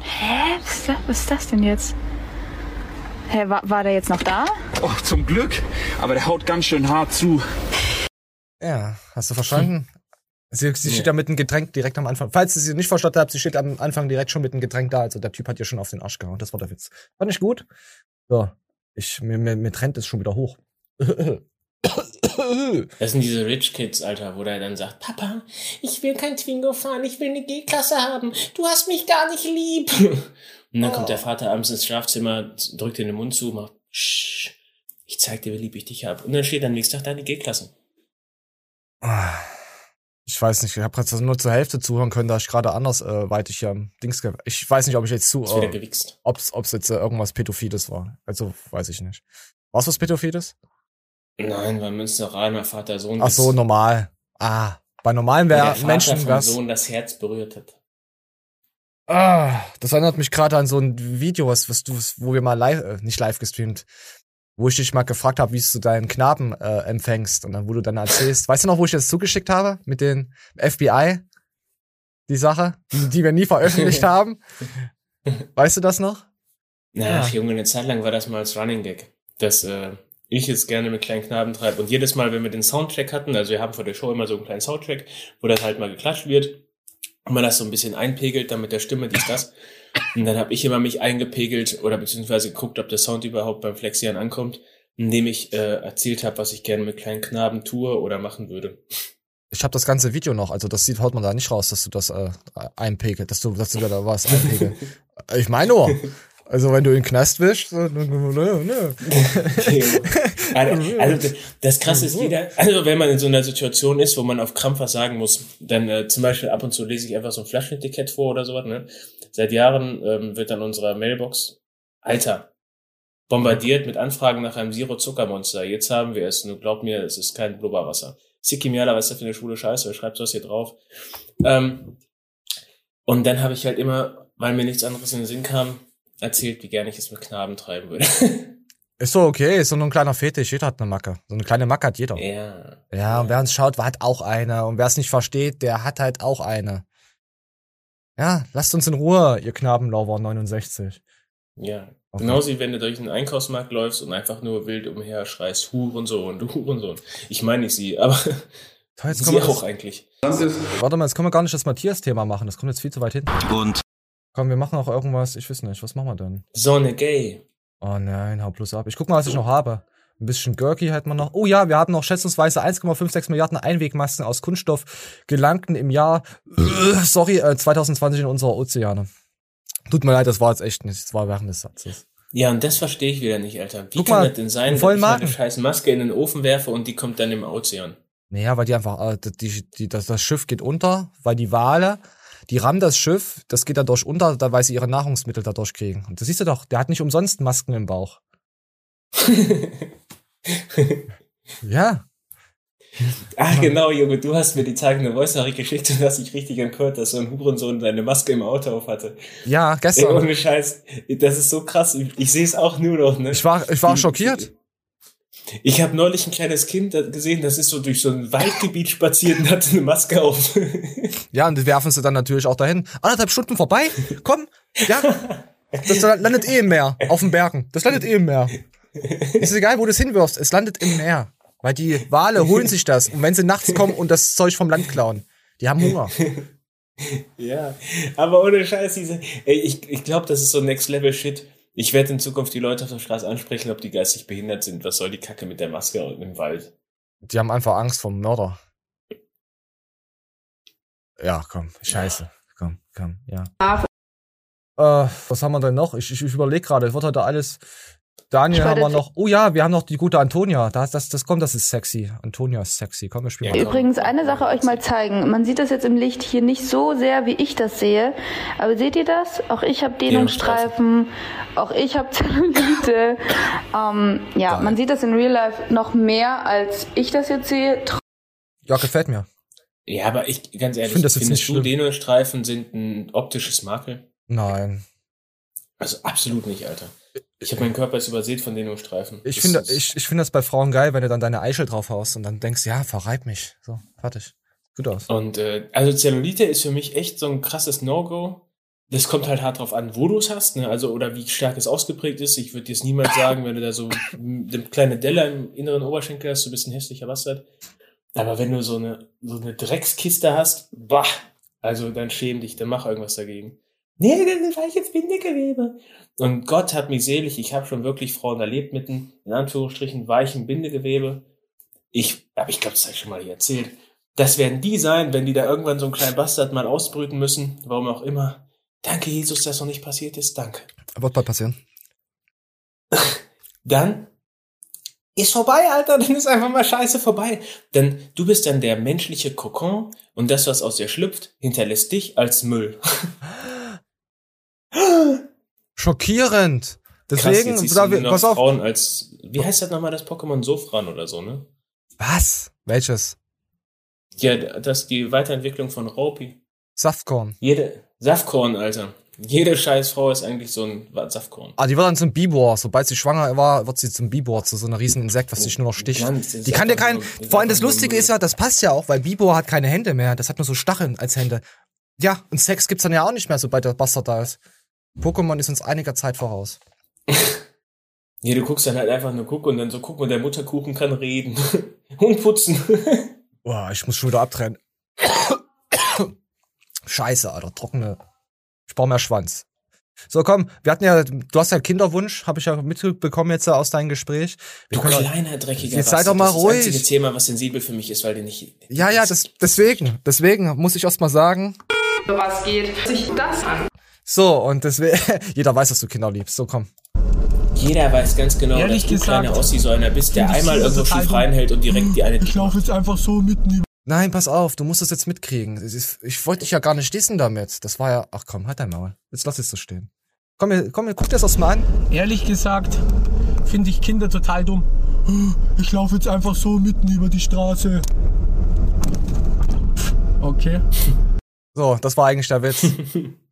Speaker 17: Hä? Was ist, das, was ist das denn jetzt? Hä, war, war der jetzt noch da?
Speaker 16: Oh, zum Glück. Aber der haut ganz schön hart zu.
Speaker 2: Ja, hast du verstanden? Sie, sie steht ja mit einem Getränk direkt am Anfang. Falls ihr sie nicht verstanden habt, sie steht am Anfang direkt schon mit einem Getränk da. Also der Typ hat ihr schon auf den Arsch gehauen. Das war der Witz. Fand ich gut. So. Ich, mir, mir, mir trennt es schon wieder hoch.
Speaker 3: Das sind diese Rich Kids, Alter, wo der dann sagt, Papa, ich will kein Twingo fahren, ich will eine G-Klasse haben. Du hast mich gar nicht lieb. Und dann kommt der Vater abends ins Schlafzimmer, drückt dir den Mund zu, macht, Sch, ich zeig dir, wie lieb ich dich hab. Und dann steht am nächsten Tag da die G-Klasse.
Speaker 2: Ich weiß nicht, ich habe gerade nur zur Hälfte zuhören können, da ich gerade anders äh, weit ich ja am Dings Ich weiß nicht, ob ich jetzt zu. Äh, ob's, ob's jetzt äh, irgendwas Pädophiles war. Also weiß ich nicht. Was was Pädophiles?
Speaker 3: Nein, war Münsteraner Vater, Sohn.
Speaker 2: Ach so, normal. Ah, bei normalen wär,
Speaker 3: der
Speaker 2: Menschen wär's.
Speaker 3: Sohn das Herz berührt hat.
Speaker 2: Ah, das erinnert mich gerade an so ein Video, was, was du, wo wir mal live, äh, nicht live gestreamt, wo ich dich mal gefragt habe, wie du deinen Knaben äh, empfängst und dann, wo du dann erzählst. Weißt du noch, wo ich das zugeschickt habe mit den FBI? Die Sache, die, die wir nie veröffentlicht haben. Weißt du das noch?
Speaker 3: Na, ach, Junge, eine Zeit lang war das mal als Running Gag, dass äh, ich es gerne mit kleinen Knaben treibe. Und jedes Mal, wenn wir den Soundtrack hatten, also wir haben vor der Show immer so einen kleinen Soundtrack, wo das halt mal geklatscht wird und man das so ein bisschen einpegelt, dann mit der Stimme, dies, das. Und dann habe ich immer mich eingepegelt oder beziehungsweise geguckt, ob der Sound überhaupt beim Flexian ankommt, indem ich äh, erzählt habe, was ich gerne mit kleinen Knaben tue oder machen würde.
Speaker 2: Ich habe das ganze Video noch, also das sieht haut man da nicht raus, dass du das äh, einpegelt, dass du, dass du da was einpegelt. ich meine nur, also wenn du in den Knast wischst, so, nö, nö, nö.
Speaker 3: Also, also das krasse ist wieder, also wenn man in so einer Situation ist, wo man auf Krampf was sagen muss, dann äh, zum Beispiel ab und zu lese ich einfach so ein Flaschenetikett vor oder sowas, ne? Seit Jahren ähm, wird dann unserer Mailbox, Alter, bombardiert mit Anfragen nach einem Zero-Zuckermonster. Jetzt haben wir es. Nur glaub mir, es ist kein Blubberwasser. Siki Miala, was ist das für eine schwule Scheiße? Wer schreibt sowas hier drauf? Ähm, und dann habe ich halt immer, weil mir nichts anderes in den Sinn kam, erzählt, wie gerne ich es mit Knaben treiben würde.
Speaker 2: Ist so okay, ist so nur ein kleiner Fetisch, jeder hat eine Macke. So eine kleine Macke hat jeder.
Speaker 3: Ja.
Speaker 2: Ja, und wer uns schaut, hat auch eine. Und wer es nicht versteht, der hat halt auch eine. Ja, lasst uns in Ruhe, ihr Knabenlauber 69.
Speaker 3: Ja.
Speaker 2: Okay.
Speaker 3: Genauso wie wenn du durch einen Einkaufsmarkt läufst und einfach nur wild umher schreist, Hurensohn, du Hurensohn. Ich meine nicht sie, aber
Speaker 2: Toll, jetzt
Speaker 3: sie auch
Speaker 2: das-
Speaker 3: eigentlich.
Speaker 2: Warte mal, jetzt können wir gar nicht das Matthias-Thema machen. Das kommt jetzt viel zu weit hin.
Speaker 3: Und?
Speaker 2: Komm, wir machen auch irgendwas, ich weiß nicht, was machen wir denn?
Speaker 3: Sonne gay.
Speaker 2: Oh nein, hau bloß ab. Ich guck mal, was ich noch habe. Ein bisschen Gurky hätten wir noch. Oh ja, wir haben noch schätzungsweise 1,56 Milliarden Einwegmasken aus Kunststoff gelangten im Jahr, äh, sorry, äh, 2020 in unsere Ozeane. Tut mir leid, das war jetzt echt nicht, das war während des Satzes.
Speaker 3: Ja, und das verstehe ich wieder nicht, Alter. Wie
Speaker 2: Guck
Speaker 3: kann
Speaker 2: mal,
Speaker 3: das denn sein,
Speaker 2: vollen
Speaker 3: ich
Speaker 2: Magen.
Speaker 3: scheiß Maske in den Ofen werfe und die kommt dann im Ozean?
Speaker 2: Naja, weil die einfach, äh, die, die, das, das Schiff geht unter, weil die Wale, die rammen das Schiff, das geht dadurch unter, da weil sie ihre Nahrungsmittel dadurch kriegen. Und das siehst du doch, der hat nicht umsonst Masken im Bauch. ja.
Speaker 3: Ah, genau, Junge, du hast mir die Tage eine Voice Nachricht geschickt und hast dich richtig empört, dass so ein Hurensohn seine Maske im Auto auf hatte.
Speaker 2: Ja, gestern.
Speaker 3: Ey, ohne Scheiß, das ist so krass. Ich, ich sehe es auch nur noch, ne?
Speaker 2: Ich war, ich war schockiert.
Speaker 3: Ich habe neulich ein kleines Kind gesehen, das ist so durch so ein Waldgebiet spaziert und hatte eine Maske auf.
Speaker 2: Ja, und die werfen sie dann natürlich auch dahin. Anderthalb Stunden vorbei? Komm, ja. Das landet eh im Meer, auf den Bergen. Das landet eh im Meer. Ist egal, wo du es hinwirfst, es landet im Meer. Weil die Wale holen sich das. Und wenn sie nachts kommen und das Zeug vom Land klauen, die haben Hunger.
Speaker 3: Ja, aber ohne Scheiß, diese, ey, ich, ich glaube, das ist so Next Level Shit. Ich werde in Zukunft die Leute auf der Straße ansprechen, ob die geistig behindert sind. Was soll die Kacke mit der Maske und im Wald?
Speaker 2: Die haben einfach Angst vom Mörder. Ja, komm, scheiße. Komm, komm, ja. Äh, was haben wir denn noch? Ich, ich, ich überlege gerade, wird heute alles. Daniel
Speaker 17: Ich
Speaker 2: haben wir noch. Oh ja, wir haben noch die gute Antonia. Das, das, das kommt, das ist sexy. Antonia ist sexy. Komm, wir spielen mal.
Speaker 17: Übrigens eine Sache euch mal zeigen. Man sieht das jetzt im Licht hier nicht so sehr, wie ich das sehe. Aber seht ihr das? Auch ich habe Dehnungsstreifen. Auch ich habe Zellulite. ähm, ja, man sieht das in Real Life noch mehr, als ich das jetzt sehe.
Speaker 2: Ja, gefällt mir.
Speaker 3: Ja, aber ich, ganz ehrlich,
Speaker 2: find das jetzt
Speaker 3: findest
Speaker 2: nicht
Speaker 3: du,
Speaker 2: schlimm.
Speaker 3: Dehnungsstreifen sind ein optisches Makel?
Speaker 2: Nein.
Speaker 3: Also absolut nicht, Alter. Ich habe meinen Körper jetzt übersät von Dehnungsstreifen.
Speaker 2: Ich finde ich, ich finde das bei Frauen geil, wenn du dann deine Eichel drauf haust und dann denkst, ja, verreib mich. So, fertig. Gut aus.
Speaker 3: Und äh, also Zellulite ist für mich echt so ein krasses No-Go. Das kommt halt hart drauf an, wo du es hast, ne? Also oder wie stark es ausgeprägt ist. Ich würde dir es niemals sagen, wenn du da so eine kleine Delle im inneren Oberschenkel hast, so ein bisschen hässlicher Bastard. Aber wenn du so eine so eine Dreckskiste hast, bah, also dann schäm dich, dann mach irgendwas dagegen. Nee, dann war ich jetzt Bindegewebe. Und Gott hat mich selig, ich habe schon wirklich Frauen erlebt mit einem, in Anführungsstrichen, weichen Bindegewebe. Ich, aber ich glaube, das habe ich schon mal hier erzählt. Das werden die sein, wenn die da irgendwann so einen kleinen Bastard mal ausbrüten müssen, warum auch immer. Danke, Jesus, dass noch nicht passiert ist. Danke.
Speaker 2: Wird bald passieren.
Speaker 3: Dann ist vorbei, Alter. Dann ist einfach mal Scheiße vorbei. Denn du bist dann der menschliche Kokon und das, was aus dir schlüpft, hinterlässt dich als Müll.
Speaker 2: Schockierend.
Speaker 3: Krass,
Speaker 2: Deswegen,
Speaker 3: siehst
Speaker 2: da, wir, pass auf.
Speaker 3: Frauen als, wie heißt das nochmal, das Pokémon Sofran oder so, ne?
Speaker 2: Was? Welches?
Speaker 3: Ja, das ist die Weiterentwicklung von Ropi.
Speaker 2: Saftkorn.
Speaker 3: Jede, Saftkorn, Alter. Jede scheiß Frau ist eigentlich so ein Saftkorn.
Speaker 2: Ah, die wird dann zum Bibor. Sobald sie schwanger war, wird sie zum Bibor, zu so einer riesen Insekt, was dich nur noch sticht.
Speaker 3: Ganz, das
Speaker 2: Die kann dir
Speaker 3: einfach
Speaker 2: kein,
Speaker 3: nur- das ist
Speaker 2: vor allem das Lustige ist ja, das passt ja auch, weil Bibor hat keine Hände mehr. Das hat nur so Stacheln als Hände. Ja, und Sex gibt's dann ja auch nicht mehr, sobald der Bastard da ist. Pokémon ist uns einiger Zeit voraus.
Speaker 3: Ja, du guckst dann halt einfach nur gucken und dann so, guck mal, der Mutterkuchen kann reden. und putzen.
Speaker 2: Boah, ich muss schon wieder abtrennen. Scheiße, Alter, trockene. Ich brauche mehr Schwanz. So, komm, wir hatten ja, du hast ja Kinderwunsch, habe ich ja mitbekommen jetzt aus deinem Gespräch. Wir
Speaker 3: Du kleiner, dreckiger
Speaker 2: Jetzt sei doch mal
Speaker 3: Das ist das einzige
Speaker 2: ruhig.
Speaker 3: Thema, was sensibel für mich ist, weil der nicht...
Speaker 2: Ja, ja, das, deswegen, deswegen muss ich erst mal sagen.
Speaker 18: Was geht sich das an?
Speaker 2: So, und deswegen, jeder weiß, dass du Kinder liebst. So, komm.
Speaker 3: Jeder weiß ganz genau,
Speaker 19: Ehrlich
Speaker 3: dass du
Speaker 19: gesagt,
Speaker 3: kleiner Ossi so einer bist, der einmal irgendwo schief reinhält und direkt die eine...
Speaker 19: Ich laufe jetzt einfach so mitten über.
Speaker 2: Nein, pass auf, du musst das jetzt mitkriegen. Ich wollte dich ja gar nicht dissen damit. Das war ja, ach komm, halt dein Maul. Jetzt lass es so stehen. Komm, hier- komm, hier, guck dir das erst mal an.
Speaker 19: Ehrlich gesagt, finde ich Kinder total dumm. Ich laufe jetzt einfach so mitten über die Straße. Okay.
Speaker 2: So, das war eigentlich der Witz.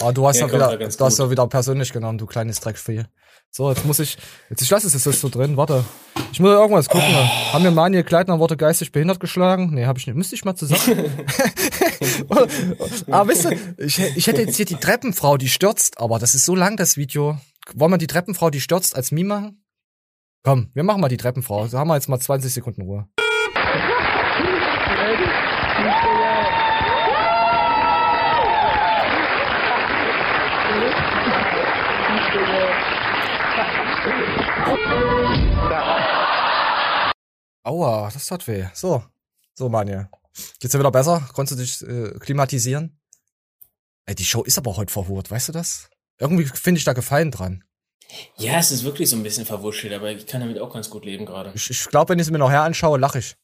Speaker 2: Aber du hast
Speaker 3: Ja,
Speaker 2: wieder, du hast ja wieder persönlich genommen, du kleines Dreckvieh. So, jetzt muss ich, jetzt ich lasse es jetzt so drin, warte. Ich muss irgendwas gucken. Haben wir Manuel Kleidner wurde geistig behindert geschlagen? Nee, habe ich nicht. Müsste ich mal zusammen. aber wisst ihr, ich, ich hätte jetzt hier die Treppenfrau, die stürzt, aber das ist so lang, das Video. Wollen wir die Treppenfrau, die stürzt, als Meme machen? Komm, wir machen mal die Treppenfrau. Da haben wir jetzt mal 20 Sekunden Ruhe. Aua, das tat weh. So, so, Manuel. Geht's dir wieder besser? Konntest du dich äh, klimatisieren? Ey, die Show ist aber heute verhurt, weißt du das? Irgendwie finde ich da Gefallen dran.
Speaker 3: Ja, es ist wirklich so ein bisschen verwurschtelt, aber ich kann damit auch ganz gut leben gerade.
Speaker 2: Ich, ich glaube, wenn ich es mir noch her anschaue, lache ich.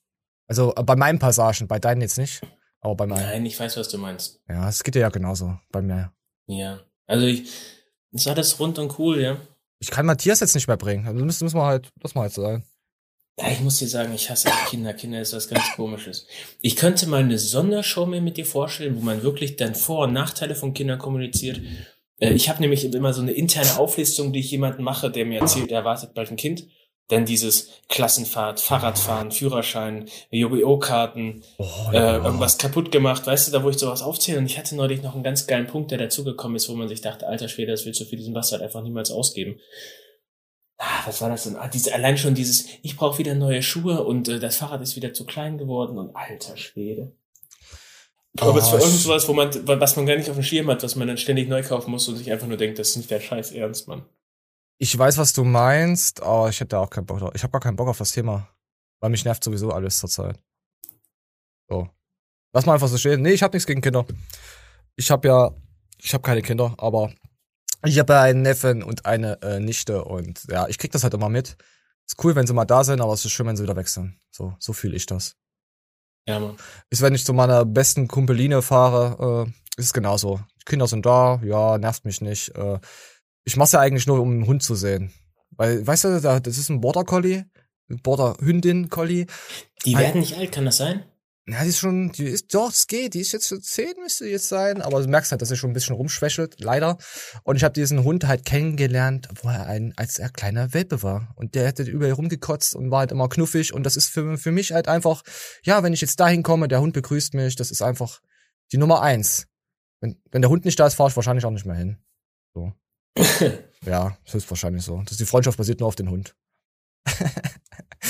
Speaker 2: Also äh, bei meinen Passagen, bei deinen jetzt nicht. Aber bei meinen.
Speaker 3: Nein, ich weiß, was du meinst.
Speaker 2: Ja, es geht dir ja genauso bei mir.
Speaker 3: Ja. Also ich, es war das rund und cool, ja.
Speaker 2: Ich kann Matthias jetzt nicht mehr bringen. Also müssen, müssen wir halt, das mal halt sein.
Speaker 3: Ja, ich muss dir sagen, ich hasse Kinder. Kinder ist was ganz komisches. Ich könnte mal eine Sondershow mir mit dir vorstellen, wo man wirklich dann Vor- und Nachteile von Kindern kommuniziert. Äh, Ich habe nämlich immer so eine interne Auflistung, die ich jemanden mache, der mir erzählt, er erwartet bald ein Kind. Dann dieses Klassenfahrt, Fahrradfahren, Führerschein, Yu-Gi-Oh! Karten, äh, irgendwas kaputt gemacht, weißt du, da wo ich sowas aufzähle. Und ich hatte neulich noch einen ganz geilen Punkt, der dazugekommen ist, wo man sich dachte, alter Schwede, das willst du für diesen Bastard einfach niemals ausgeben. Ah, was war das denn? Ah, diese, allein schon dieses, ich brauche wieder neue Schuhe und äh, das Fahrrad ist wieder zu klein geworden und alter Schwede. Aber es war
Speaker 2: Oh,
Speaker 3: irgend sowas, wo man, was man gar nicht auf dem Schirm hat, was man dann ständig neu kaufen muss und sich einfach nur denkt, das ist nicht der Scheiß Ernst, Mann.
Speaker 2: Ich weiß, was du meinst, aber ich hätte auch keinen Bock drauf. Ich habe gar keinen Bock auf das Thema. Weil mich nervt sowieso alles zurzeit. So. Lass mal einfach so stehen. Nee, ich habe nichts gegen Kinder. Ich habe ja, ich habe keine Kinder, aber ich habe ja einen Neffen und eine äh, Nichte und ja, ich krieg das halt immer mit. Ist cool, wenn sie mal da sind, aber es ist schön, wenn sie wieder weg sind. So, so fühle ich das.
Speaker 3: Ja, Mann.
Speaker 2: Ist, wenn ich zu meiner besten Kumpeline fahre, äh, ist es genauso. Die Kinder sind da, ja, nervt mich nicht. Äh, ich mach's ja eigentlich nur, um einen Hund zu sehen. Weil, weißt du, da- das ist ein Border Collie, Border Hündin Collie.
Speaker 3: Die werden nicht alt, kann das sein?
Speaker 2: Ja, die ist schon, die ist, doch, es geht, die ist jetzt so 10, müsste die jetzt sein, aber du merkst halt, dass sie schon ein bisschen rumschwächelt, leider. Und ich habe diesen Hund halt kennengelernt, wo er ein, als er kleiner Welpe war. Und der hätte überall rumgekotzt und war halt immer knuffig. Und das ist für, für mich halt einfach, ja, wenn ich jetzt dahin komme, der Hund begrüßt mich, das ist einfach die Nummer eins. Wenn, wenn der Hund nicht da ist, fahre ich wahrscheinlich auch nicht mehr hin. So. ja, das ist wahrscheinlich so. Das ist die Freundschaft basiert nur auf den Hund.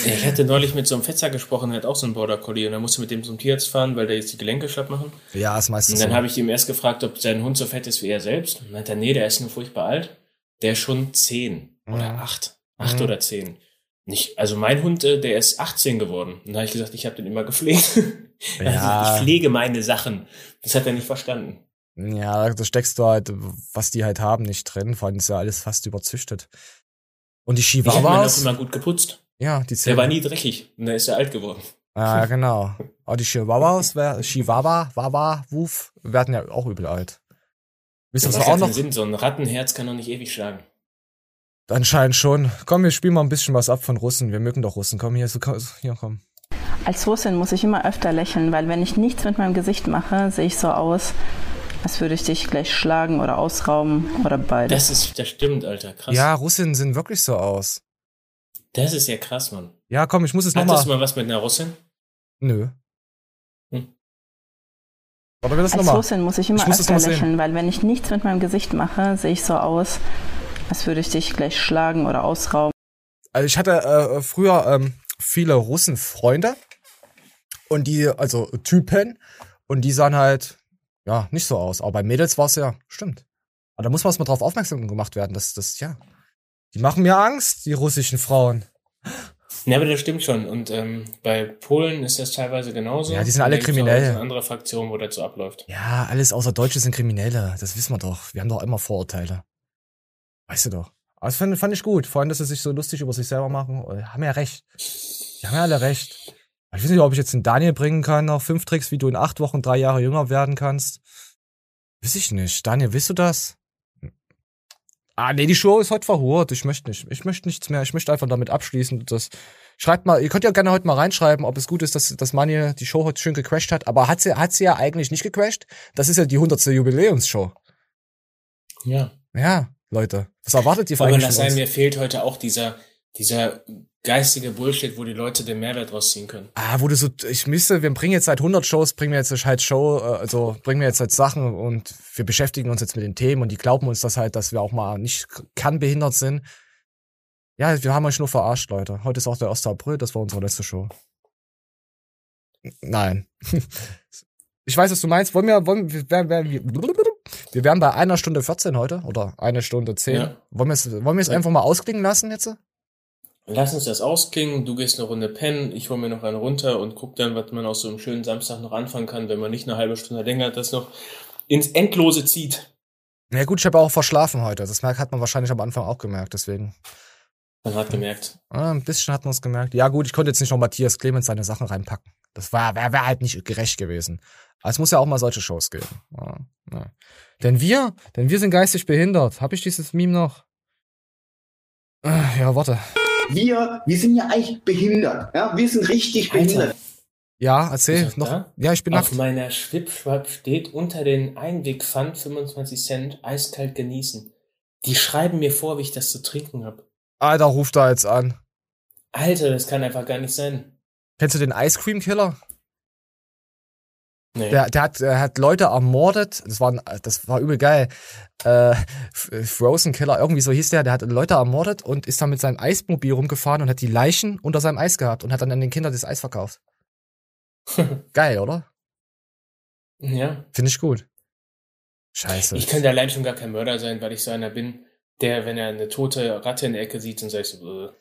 Speaker 3: Ich hatte neulich mit so einem Fetzer gesprochen, der hat auch so einen Border Collie und er musste mit dem zum Tierarzt fahren, weil der jetzt die Gelenke schlapp machen.
Speaker 2: Ja, ist meistens
Speaker 3: Und dann
Speaker 2: so.
Speaker 3: habe ich ihm erst gefragt, ob sein Hund so fett ist wie er selbst. Und dann meinte er, nee, der ist nur furchtbar alt. Der ist schon zehn oder
Speaker 2: Mhm.
Speaker 3: acht. Acht
Speaker 2: Mhm.
Speaker 3: oder zehn. Nicht, also mein Hund, äh, der ist 18 geworden. Und dann habe ich gesagt, ich habe den immer gepflegt.
Speaker 2: Ja.
Speaker 3: Ich pflege meine Sachen. Das hat er nicht verstanden.
Speaker 2: Ja, da steckst du halt, was die halt haben, nicht drin. Vor allem ist ja alles fast überzüchtet. Und die
Speaker 3: Ich habe meinen auch
Speaker 2: Chihuahuas.
Speaker 3: immer gut geputzt.
Speaker 2: Ja, die
Speaker 3: Der
Speaker 2: zählen.
Speaker 3: war nie dreckig. Und dann ist er alt geworden.
Speaker 2: Ja, genau. Aber die Chihuahuas, Chihuahua, Wawa, Wuf, werden ja auch übel alt. Wisst ihr, was auch noch?
Speaker 3: Sinn. So ein Rattenherz kann doch nicht ewig schlagen.
Speaker 2: Anscheinend schon. Komm, wir spielen mal ein bisschen was ab von Russen. Wir mögen doch Russen. Komm hier, so, komm, hier, komm.
Speaker 20: Als Russin muss ich immer öfter lächeln, weil wenn ich nichts mit meinem Gesicht mache, sehe ich so aus, als würde ich dich gleich schlagen oder ausrauben oder beides.
Speaker 3: Das ist, das stimmt, Alter. Krass.
Speaker 2: Ja, Russinnen sehen wirklich so aus.
Speaker 3: Das ist ja krass, Mann.
Speaker 2: Ja, komm, ich muss es
Speaker 3: Hattest du
Speaker 2: nochmal.
Speaker 3: mal was mit einer Russin?
Speaker 2: Nö.
Speaker 3: Hm.
Speaker 2: Warte, wir das
Speaker 20: Als
Speaker 2: nochmal.
Speaker 20: Russin muss ich immer
Speaker 2: Ich
Speaker 20: öfter
Speaker 2: noch sehen.
Speaker 20: lächeln, weil wenn ich nichts mit meinem Gesicht mache, sehe ich so aus, als würde ich dich gleich schlagen oder ausrauben.
Speaker 2: Also ich hatte äh, früher ähm, viele Russenfreunde und die, also Typen, und die sahen halt, ja, nicht so aus. Aber bei Mädels war es ja, stimmt. Aber da muss man mal drauf aufmerksam gemacht werden, dass das, ja, die machen mir Angst, die russischen Frauen.
Speaker 3: Ja, aber das stimmt schon. Und ähm, bei Polen ist das teilweise genauso.
Speaker 2: Ja, die sind alle kriminell.
Speaker 3: Eine andere Fraktion, wo das so abläuft.
Speaker 2: Ja, alles außer Deutsche sind Kriminelle, das wissen wir doch. Wir haben doch immer Vorurteile. Weißt du doch. Aber das fand, fand ich gut. Vor allem, dass sie sich so lustig über sich selber machen. Äh, Haben ja recht. Die haben ja alle recht. Ich weiß nicht, ob ich jetzt einen Daniel bringen kann, noch fünf Tricks, wie du in acht Wochen drei Jahre jünger werden kannst. Weiß ich nicht. Daniel, willst du das? Ah, nee, die Show ist heute verhurt. Ich möchte nicht. Ich möchte nichts mehr. Ich möchte einfach damit abschließen. Das, schreibt mal, ihr könnt ja gerne heute mal reinschreiben, ob es gut ist, dass, dass Manje die Show heute schön gecrashed hat. Aber hat sie, hat sie ja eigentlich nicht gecrashed? Das ist ja die 100. Jubiläumsshow.
Speaker 3: Ja.
Speaker 2: Ja, Leute. Was erwartet ihr von
Speaker 3: Aber das sein, mir fehlt heute auch dieser, dieser geistige Bullshit, wo die Leute den Mehrwert rausziehen können.
Speaker 2: Ah, wo du so, ich müsste, wir bringen jetzt seit 100 Shows, bringen wir jetzt halt Show, äh, also bringen wir jetzt halt Sachen und wir beschäftigen uns jetzt mit den Themen und die glauben uns das halt, dass wir auch mal nicht kernbehindert sind. Ja, wir haben euch nur verarscht, Leute. Heute ist auch der 1. April, das war unsere letzte Show. Nein. Ich weiß, was du meinst. Wollen wir, wollen wir, wir, wir, wir wären bei einer Stunde 14 heute oder eine Stunde 10.
Speaker 3: Ja.
Speaker 2: Wollen wir es, wollen wir es einfach mal ausklingen lassen jetzt?
Speaker 3: Lass uns das ausklingen, du gehst eine Runde pennen, ich hole mir noch eine runter und guck dann, was man aus so einem schönen Samstag noch anfangen kann, wenn man nicht eine halbe Stunde länger das noch ins Endlose zieht.
Speaker 2: Ja gut, ich habe auch verschlafen heute. Das merkt- hat man wahrscheinlich am Anfang auch gemerkt, deswegen.
Speaker 3: Man hat gemerkt.
Speaker 2: Ah, ein bisschen hat man es gemerkt. Ja gut, ich konnte jetzt nicht noch Matthias Clemens seine Sachen reinpacken. Das war wäre wär halt nicht gerecht gewesen. Aber es muss ja auch mal solche Shows geben. Ja, ja. Denn wir, denn wir sind geistig behindert. Habe ich dieses Meme noch? Äh, Ja, warte.
Speaker 21: Wir, wir sind ja eigentlich behindert. Ja? Wir sind richtig behindert.
Speaker 2: Ja, erzähl
Speaker 3: er
Speaker 2: noch.
Speaker 3: da?
Speaker 2: Ja, ich bin
Speaker 3: Auf
Speaker 2: nackt.
Speaker 3: meiner Schwipschwap steht unter den Einwegpfand 25 Cent eiskalt genießen. Die schreiben mir vor, wie ich das zu trinken habe.
Speaker 2: Alter, ruf da jetzt an.
Speaker 3: Alter, das kann einfach gar nicht sein.
Speaker 2: Kennst du den Ice Cream Killer?
Speaker 3: Nee.
Speaker 2: Der, der, hat, der hat Leute ermordet. Das war, das war übel geil. Äh, Frozen Killer, irgendwie so hieß der. Der hat Leute ermordet und ist dann mit seinem Eismobil rumgefahren und hat die Leichen unter seinem Eis gehabt und hat dann an den Kindern das Eis verkauft. geil, oder?
Speaker 3: ja.
Speaker 2: Finde ich gut. Scheiße.
Speaker 3: Ich könnte allein schon gar kein Mörder sein, weil ich so einer bin, der, wenn er eine tote Ratte in der Ecke sieht, dann sagt so, äh.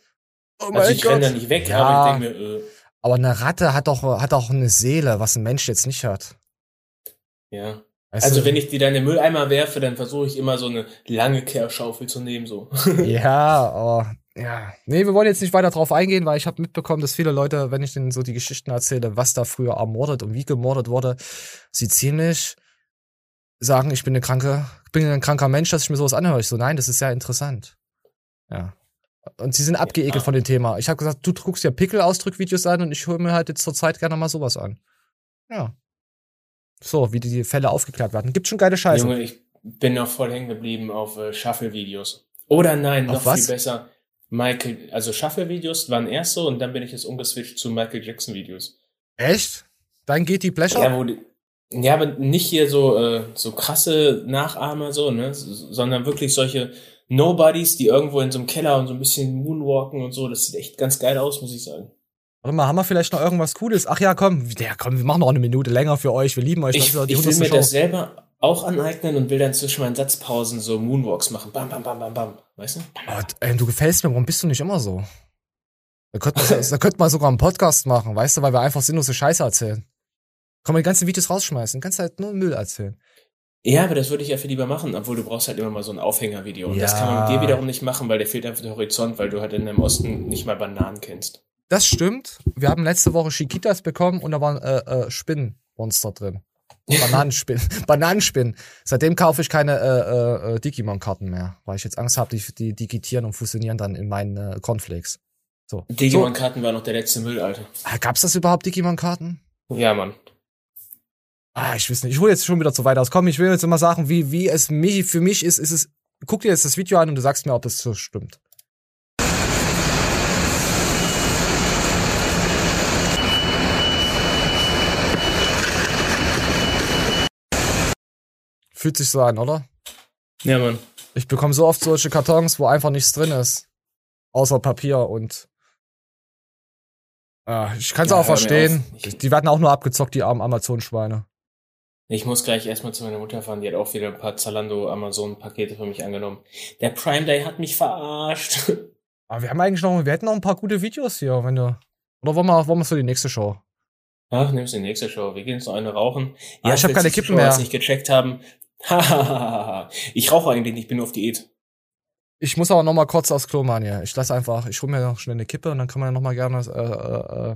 Speaker 2: Oh
Speaker 3: also ich renne
Speaker 2: Gott.
Speaker 3: da nicht weg,
Speaker 2: Ja.
Speaker 3: aber ich denke mir, äh,
Speaker 2: Aber eine Ratte hat doch, hat auch eine Seele, was ein Mensch jetzt nicht hat.
Speaker 3: ja.
Speaker 2: Weißt
Speaker 3: also
Speaker 2: du-
Speaker 3: wenn ich die dann in den Mülleimer werfe, dann versuche ich immer so eine lange Kehrschaufel zu nehmen, so.
Speaker 2: Ja, aber ja. Nee, wir wollen jetzt nicht weiter drauf eingehen, weil ich habe mitbekommen, dass viele Leute, wenn ich denen so die Geschichten erzähle, was da früher ermordet und wie gemordet wurde, sie ziemlich sagen, ich bin eine kranke, bin ein kranker Mensch, dass ich mir sowas anhöre. Ich so, nein, das ist sehr interessant. Ja. Und sie sind abgeekelt von dem Thema. Ich habe gesagt, du guckst dir Pickelausdrückvideos an und ich hole mir halt jetzt zur Zeit gerne mal sowas an. Ja. So, wie die Fälle aufgeklärt werden. Gibt schon geile Scheiße.
Speaker 3: Junge, ich bin noch voll hängen geblieben auf äh, Shuffle-Videos. Oder nein, noch viel besser. Michael, also Shuffle-Videos waren erst so und dann bin ich jetzt umgeswitcht zu Michael Jackson-Videos.
Speaker 2: Echt? Dann geht die Pleasure?
Speaker 3: Ja, wo die, ja, aber nicht hier so, äh, so krasse Nachahmer so, ne, S- sondern wirklich solche Nobodies, die irgendwo in so einem Keller und so ein bisschen moonwalken und so. Das sieht echt ganz geil aus, muss ich sagen.
Speaker 2: Warte mal, haben wir vielleicht noch irgendwas Cooles? Ach ja, komm, ja, komm, wir machen noch eine Minute länger für euch. Wir lieben euch.
Speaker 3: Ich, ich will
Speaker 2: 100.
Speaker 3: mir
Speaker 2: Show.
Speaker 3: das selber auch aneignen und will dann zwischen meinen Satzpausen so Moonwalks machen. Bam, bam, bam, bam, bam. Weißt du?
Speaker 2: Oh, ey, du gefällst mir, warum bist du nicht immer so? Da könnte man, da könnte man sogar einen Podcast machen, weißt du, weil wir einfach sinnlose Scheiße erzählen. Kann man die ganzen Videos rausschmeißen, die ganze Zeit nur Müll erzählen.
Speaker 3: Ja, aber das würde ich ja viel lieber machen, obwohl du brauchst halt immer mal so ein Aufhängervideo. Und das
Speaker 2: Ja.
Speaker 3: kann man mit dir wiederum nicht machen, weil der fehlt einfach der Horizont, weil du halt in dem Osten nicht mal Bananen kennst.
Speaker 2: Das stimmt. Wir haben letzte Woche Chiquitas bekommen und da waren äh, äh, Spinnenmonster drin. Bananenspinnen. Bananenspinnen. Seitdem kaufe ich keine äh, äh, äh, Digimon-Karten mehr, weil ich jetzt Angst habe, die, die digitieren und fusionieren dann in meinen äh, Cornflakes. So. so.
Speaker 3: Digimon-Karten war noch der letzte Müll, Alter.
Speaker 2: Ah, Gab's das überhaupt, Digimon-Karten?
Speaker 3: Ja, Mann.
Speaker 2: Ah, ich weiß nicht. Ich hole jetzt schon wieder zu weit aus. Komm, ich will jetzt immer sagen, wie, wie es mich, für mich ist, ist es. Guck dir jetzt das Video an und du sagst mir, ob das so stimmt. Fühlt sich so an, oder?
Speaker 3: Ja, Mann.
Speaker 2: Ich bekomme so oft solche Kartons, wo einfach nichts drin ist. Außer Papier und. Ah, ich kann es
Speaker 3: Ja,
Speaker 2: auch verstehen. Die werden auch nur abgezockt, die armen Amazon-Schweine.
Speaker 3: Ich muss gleich erstmal zu meiner Mutter fahren, die hat auch wieder ein paar Zalando Amazon-Pakete für mich angenommen. Der Prime Day hat mich verarscht.
Speaker 2: Aber wir haben eigentlich noch, wir hätten noch ein paar gute Videos hier, wenn du. Oder wollen wir, wollen wir für die nächste Show?
Speaker 3: Ach, nimmst die nächste Show. Wir gehen jetzt noch eine rauchen.
Speaker 2: Ah, ich hab
Speaker 3: falls
Speaker 2: keine Kippen mehr.
Speaker 3: nicht gecheckt haben. Ich rauche eigentlich nicht, ich bin nur auf Diät.
Speaker 2: Ich muss aber noch mal kurz aufs Klo, hier. Ich lass einfach, ich hol mir noch schnell eine Kippe und dann kann man ja noch mal gerne äh, äh,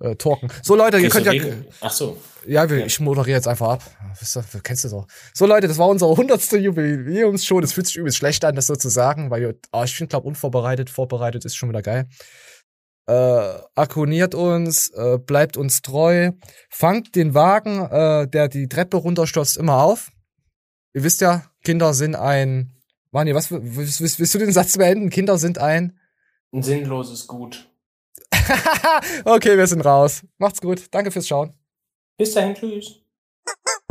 Speaker 2: äh, talken. So, Leute, ihr könnt
Speaker 3: du
Speaker 2: ja.
Speaker 3: reden? Ach so.
Speaker 2: Ja, wir, ich moderiere jetzt einfach ab. Wisst ihr, du kennst das auch. So, Leute, das war unsere 100. Jubiläumsshow. Das fühlt sich übelst schlecht an, das so zu sagen, weil wir, ah, ich finde, glaube unvorbereitet, vorbereitet ist schon wieder geil. Äh, akkuniert uns, äh, bleibt uns treu, fangt den Wagen, äh, der die Treppe runterstürzt, immer auf. Ihr wisst ja, Kinder sind ein. Mani, was willst, willst, willst du den Satz beenden? Kinder sind ein.
Speaker 3: Ein sinnloses Gut.
Speaker 2: okay, wir sind raus. Macht's gut. Danke fürs Schauen.
Speaker 3: Bis dahin, tschüss.